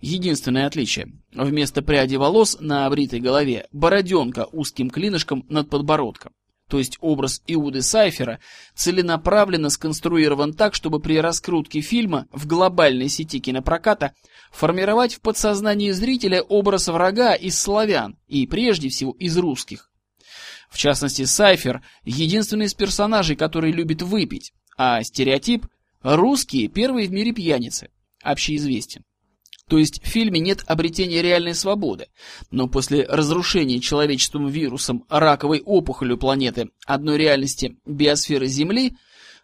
Единственное отличие. Вместо пряди волос на обритой голове бороденка узким клинышком над подбородком то есть образ Иуды Сайфера, целенаправленно сконструирован так, чтобы при раскрутке фильма в глобальной сети кинопроката формировать в подсознании зрителя образ врага из славян и прежде всего из русских. В частности, Сайфер – единственный из персонажей, который любит выпить, а стереотип – русские первые в мире пьяницы, общеизвестен. То есть в фильме нет обретения реальной свободы. Но после разрушения человечеством вирусом раковой опухолью планеты одной реальности биосферы Земли,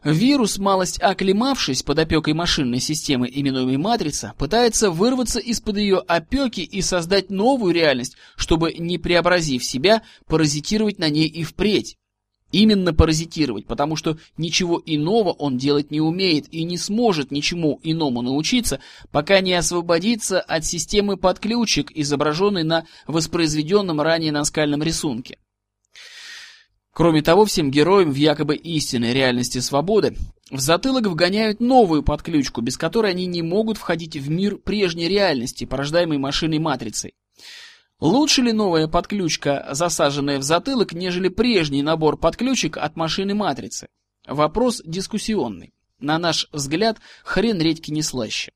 вирус, малость оклемавшись под опекой машинной системы, именуемой Матрица, пытается вырваться из-под ее опеки и создать новую реальность, чтобы, не преобразив себя, паразитировать на ней и впредь. Именно паразитировать, потому что ничего иного он делать не умеет и не сможет ничему иному научиться, пока не освободится от системы подключек, изображенной на воспроизведенном ранее наскальном рисунке. Кроме того, всем героям в якобы истинной реальности свободы в затылок вгоняют новую подключку, без которой они не могут входить в мир прежней реальности, порождаемой машиной матрицей. Лучше ли новая подключка, засаженная в затылок, нежели прежний набор подключек от машины матрицы? Вопрос дискуссионный. На наш взгляд, хрен редьки не слаще.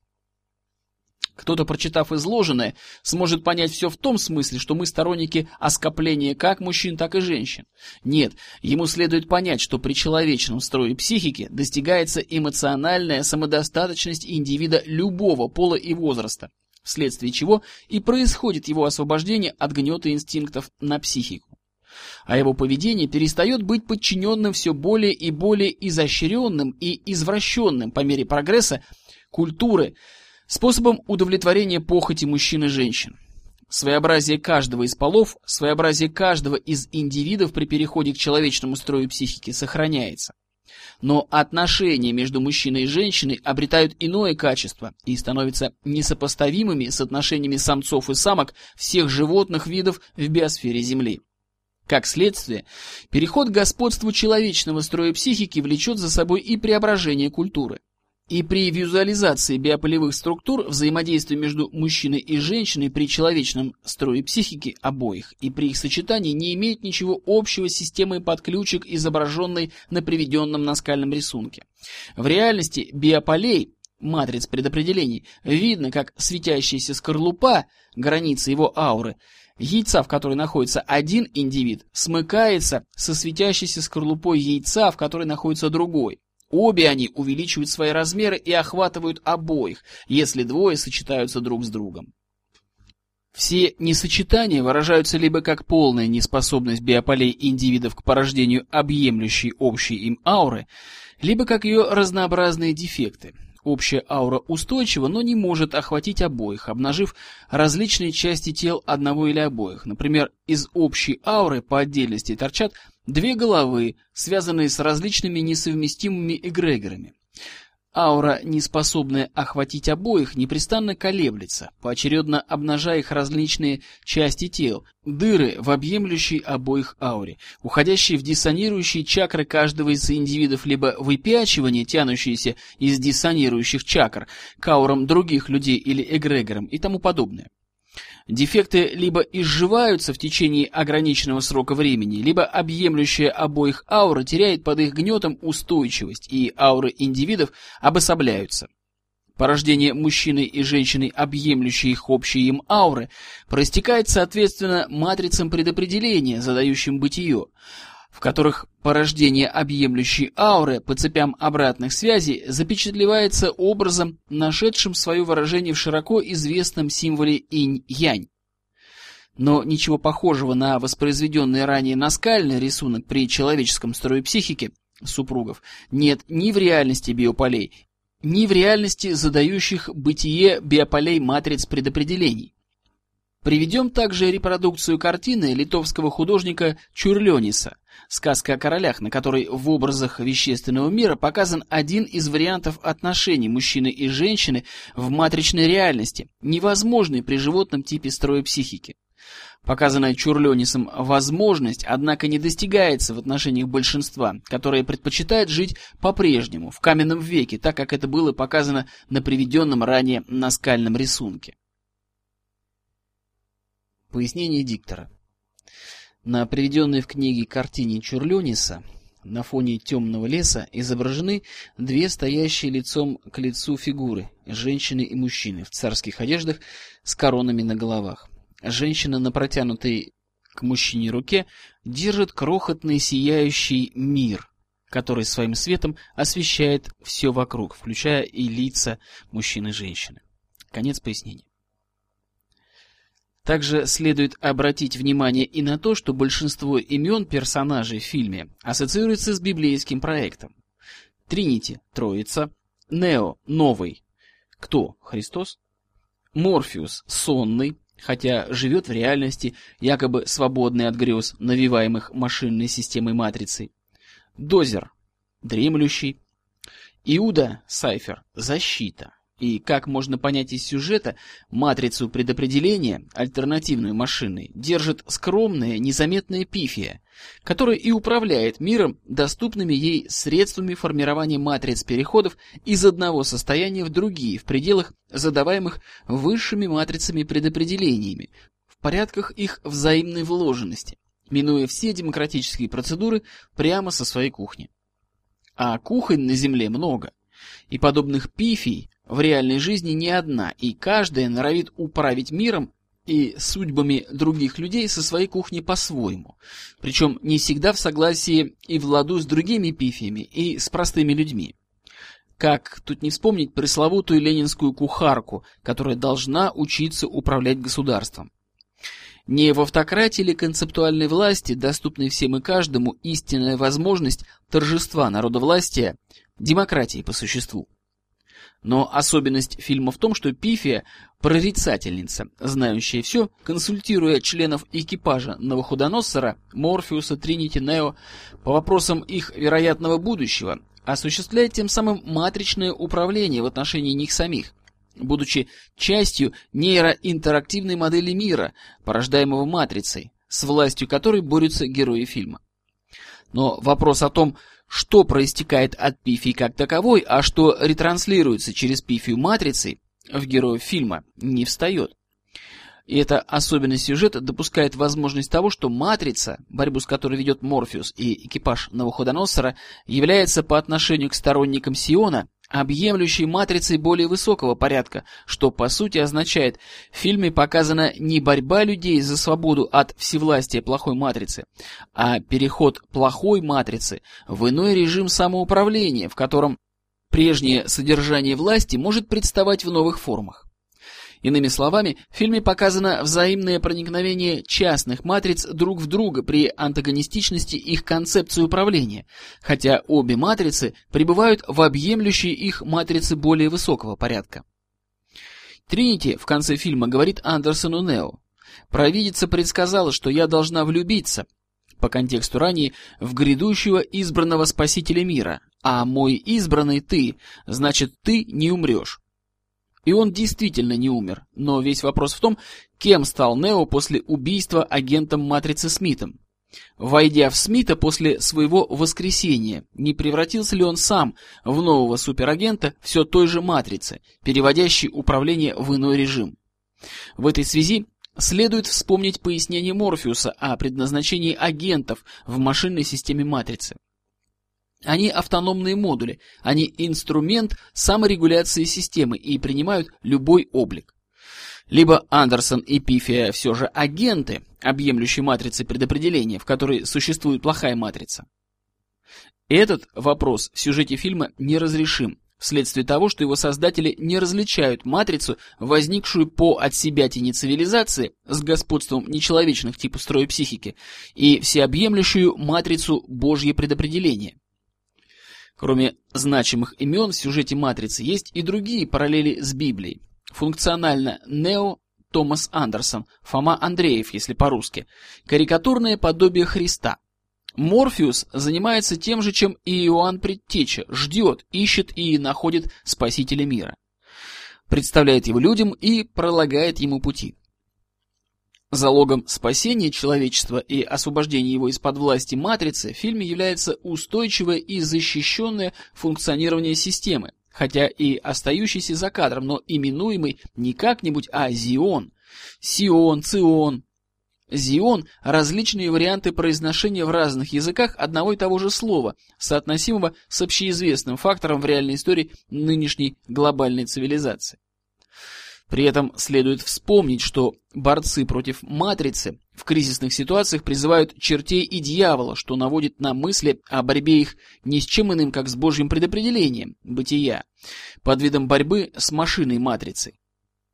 Кто-то, прочитав изложенное, сможет понять все в том смысле, что мы сторонники оскопления как мужчин, так и женщин. Нет, ему следует понять, что при человечном строе психики достигается эмоциональная самодостаточность индивида любого пола и возраста, вследствие чего и происходит его освобождение от гнета инстинктов на психику. А его поведение перестает быть подчиненным все более и более изощренным и извращенным по мере прогресса культуры, способом удовлетворения похоти мужчин и женщин. Своеобразие каждого из полов, своеобразие каждого из индивидов при переходе к человечному строю психики сохраняется. Но отношения между мужчиной и женщиной обретают иное качество и становятся несопоставимыми с отношениями самцов и самок всех животных видов в биосфере Земли. Как следствие, переход к господству человечного строя психики влечет за собой и преображение культуры. И при визуализации биополевых структур взаимодействие между мужчиной и женщиной при человечном строе психики обоих и при их сочетании не имеет ничего общего с системой подключек, изображенной на приведенном наскальном рисунке. В реальности биополей, матриц предопределений, видно, как светящаяся скорлупа, границы его ауры, яйца, в которой находится один индивид, смыкается со светящейся скорлупой яйца, в которой находится другой. Обе они увеличивают свои размеры и охватывают обоих, если двое сочетаются друг с другом. Все несочетания выражаются либо как полная неспособность биополей индивидов к порождению объемлющей общей им ауры, либо как ее разнообразные дефекты. Общая аура устойчива, но не может охватить обоих, обнажив различные части тел одного или обоих. Например, из общей ауры по отдельности торчат Две головы, связанные с различными несовместимыми эгрегорами. Аура, не способная охватить обоих, непрестанно колеблется, поочередно обнажая их различные части тел, дыры в объемлющей обоих ауре, уходящие в диссонирующие чакры каждого из индивидов, либо выпячивание, тянущиеся из диссонирующих чакр к аурам других людей или эгрегорам и тому подобное. Дефекты либо изживаются в течение ограниченного срока времени, либо объемлющая обоих аура теряет под их гнетом устойчивость, и ауры индивидов обособляются. Порождение мужчины и женщины, объемлющей их общие им ауры, проистекает соответственно матрицам предопределения, задающим бытие, в которых порождение объемлющей ауры по цепям обратных связей запечатлевается образом, нашедшим свое выражение в широко известном символе инь-янь. Но ничего похожего на воспроизведенный ранее наскальный рисунок при человеческом строе психики супругов нет ни в реальности биополей, ни в реальности задающих бытие биополей матриц предопределений. Приведем также репродукцию картины литовского художника Чурлениса «Сказка о королях», на которой в образах вещественного мира показан один из вариантов отношений мужчины и женщины в матричной реальности, невозможный при животном типе строя психики. Показанная Чурленисом возможность, однако, не достигается в отношениях большинства, которое предпочитает жить по-прежнему, в каменном веке, так как это было показано на приведенном ранее наскальном рисунке. Пояснение диктора. На приведенной в книге картине Чурлениса на фоне темного леса изображены две стоящие лицом к лицу фигуры, женщины и мужчины в царских одеждах с коронами на головах. Женщина на протянутой к мужчине руке держит крохотный сияющий мир, который своим светом освещает все вокруг, включая и лица мужчин и женщины. Конец пояснения. Также следует обратить внимание и на то, что большинство имен персонажей в фильме ассоциируется с библейским проектом. Тринити – Троица, Нео – Новый. Кто? Христос? Морфеус – Сонный, хотя живет в реальности, якобы свободный от грез, навиваемых машинной системой матрицей. Дозер – Дремлющий. Иуда – Сайфер – Защита. И, как можно понять из сюжета, матрицу предопределения, альтернативную машины, держит скромная, незаметная пифия, которая и управляет миром доступными ей средствами формирования матриц переходов из одного состояния в другие в пределах, задаваемых высшими матрицами предопределениями, в порядках их взаимной вложенности, минуя все демократические процедуры прямо со своей кухни. А кухонь на Земле много, и подобных пифий в реальной жизни не одна, и каждая норовит управить миром и судьбами других людей со своей кухни по-своему. Причем не всегда в согласии и в ладу с другими пифиями и с простыми людьми. Как тут не вспомнить пресловутую ленинскую кухарку, которая должна учиться управлять государством. Не в автократии или концептуальной власти, доступной всем и каждому, истинная возможность торжества народовластия, демократии по существу. Но особенность фильма в том, что Пифия прорицательница, знающая все, консультируя членов экипажа Новохудоносора, Морфеуса, Тринити, Нео по вопросам их вероятного будущего, осуществляет тем самым матричное управление в отношении них самих, будучи частью нейроинтерактивной модели мира, порождаемого матрицей, с властью которой борются герои фильма. Но вопрос о том, что проистекает от пифии как таковой, а что ретранслируется через пифию матрицы в героев фильма, не встает. И эта особенность сюжета допускает возможность того, что матрица, борьбу с которой ведет Морфеус и экипаж Новоходоносора, является по отношению к сторонникам Сиона объемлющей матрицей более высокого порядка, что по сути означает, в фильме показана не борьба людей за свободу от всевластия плохой матрицы, а переход плохой матрицы в иной режим самоуправления, в котором прежнее содержание власти может представать в новых формах. Иными словами, в фильме показано взаимное проникновение частных матриц друг в друга при антагонистичности их концепции управления, хотя обе матрицы пребывают в объемлющей их матрице более высокого порядка. Тринити в конце фильма говорит Андерсону Нео, «Провидица предсказала, что я должна влюбиться, по контексту ранее, в грядущего избранного спасителя мира, а мой избранный ты, значит, ты не умрешь. И он действительно не умер, но весь вопрос в том, кем стал Нео после убийства агентом Матрицы Смитом. Войдя в Смита после своего воскресения, не превратился ли он сам в нового суперагента все той же Матрицы, переводящей управление в иной режим? В этой связи следует вспомнить пояснение Морфеуса о предназначении агентов в машинной системе Матрицы. Они автономные модули, они инструмент саморегуляции системы и принимают любой облик. Либо Андерсон и Пифия все же агенты, объемлющие матрицы предопределения, в которой существует плохая матрица. Этот вопрос в сюжете фильма неразрешим, вследствие того, что его создатели не различают матрицу, возникшую по отсебятине цивилизации с господством нечеловечных типов строя психики, и всеобъемлющую матрицу Божье предопределение. Кроме значимых имен в сюжете «Матрицы» есть и другие параллели с Библией. Функционально Нео Томас Андерсон, Фома Андреев, если по-русски, карикатурное подобие Христа. Морфеус занимается тем же, чем и Иоанн Предтеча, ждет, ищет и находит Спасителя мира. Представляет его людям и пролагает ему пути. Залогом спасения человечества и освобождения его из-под власти матрицы в фильме является устойчивое и защищенное функционирование системы, хотя и остающийся за кадром, но именуемый не как-нибудь, а Зион. Сион, Цион. Зион – различные варианты произношения в разных языках одного и того же слова, соотносимого с общеизвестным фактором в реальной истории нынешней глобальной цивилизации. При этом следует вспомнить, что борцы против матрицы в кризисных ситуациях призывают чертей и дьявола, что наводит на мысли о борьбе их не с чем иным, как с Божьим предопределением, бытия, под видом борьбы с машиной матрицы.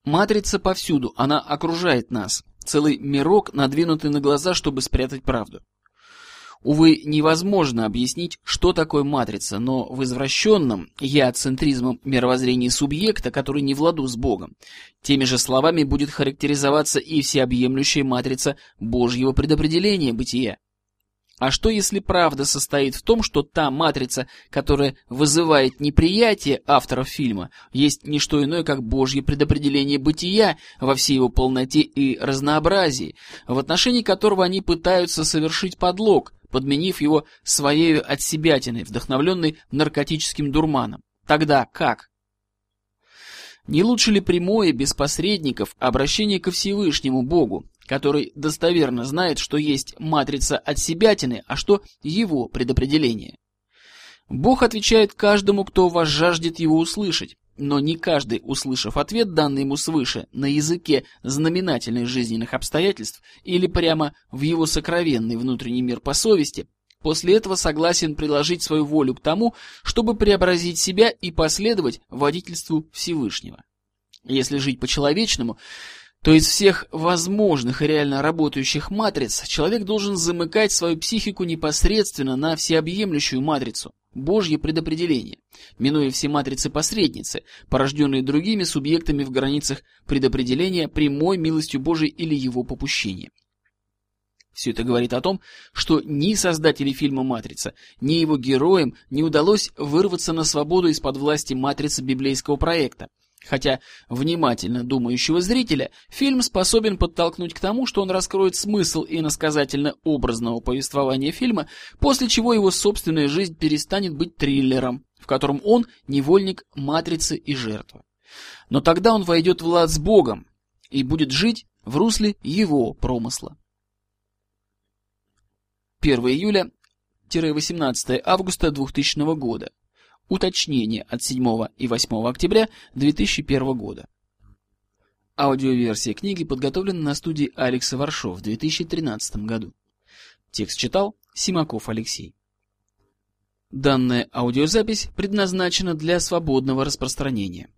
Матрица повсюду, она окружает нас, целый мирок, надвинутый на глаза, чтобы спрятать правду. Увы, невозможно объяснить, что такое матрица, но в извращенном я-центризмом мировоззрении субъекта, который не в ладу с Богом, теми же словами будет характеризоваться и всеобъемлющая матрица Божьего предопределения бытия. А что если правда состоит в том, что та матрица, которая вызывает неприятие авторов фильма, есть не что иное, как Божье предопределение бытия во всей его полноте и разнообразии, в отношении которого они пытаются совершить подлог, подменив его своей отсебятиной, вдохновленной наркотическим дурманом. Тогда как? Не лучше ли прямое, без посредников, обращение ко Всевышнему Богу, который достоверно знает, что есть матрица отсебятины, а что его предопределение? Бог отвечает каждому, кто вас жаждет его услышать, но не каждый, услышав ответ, данный ему свыше, на языке знаменательных жизненных обстоятельств или прямо в его сокровенный внутренний мир по совести, после этого согласен приложить свою волю к тому, чтобы преобразить себя и последовать водительству Всевышнего. Если жить по-человечному, то из всех возможных и реально работающих матриц человек должен замыкать свою психику непосредственно на всеобъемлющую матрицу, Божье предопределение, минуя все матрицы-посредницы, порожденные другими субъектами в границах предопределения прямой милостью Божией или его попущения. Все это говорит о том, что ни создателю фильма «Матрица», ни его героям не удалось вырваться на свободу из-под власти матрицы библейского проекта, Хотя внимательно думающего зрителя фильм способен подтолкнуть к тому, что он раскроет смысл иносказательно-образного повествования фильма, после чего его собственная жизнь перестанет быть триллером, в котором он невольник матрицы и жертва. Но тогда он войдет в лад с Богом и будет жить в русле его промысла. 1 июля-18 августа 2000 года. Уточнение от 7 и 8 октября 2001 года. Аудиоверсия книги подготовлена на студии Алекса Варшов в 2013 году. Текст читал Симаков Алексей. Данная аудиозапись предназначена для свободного распространения.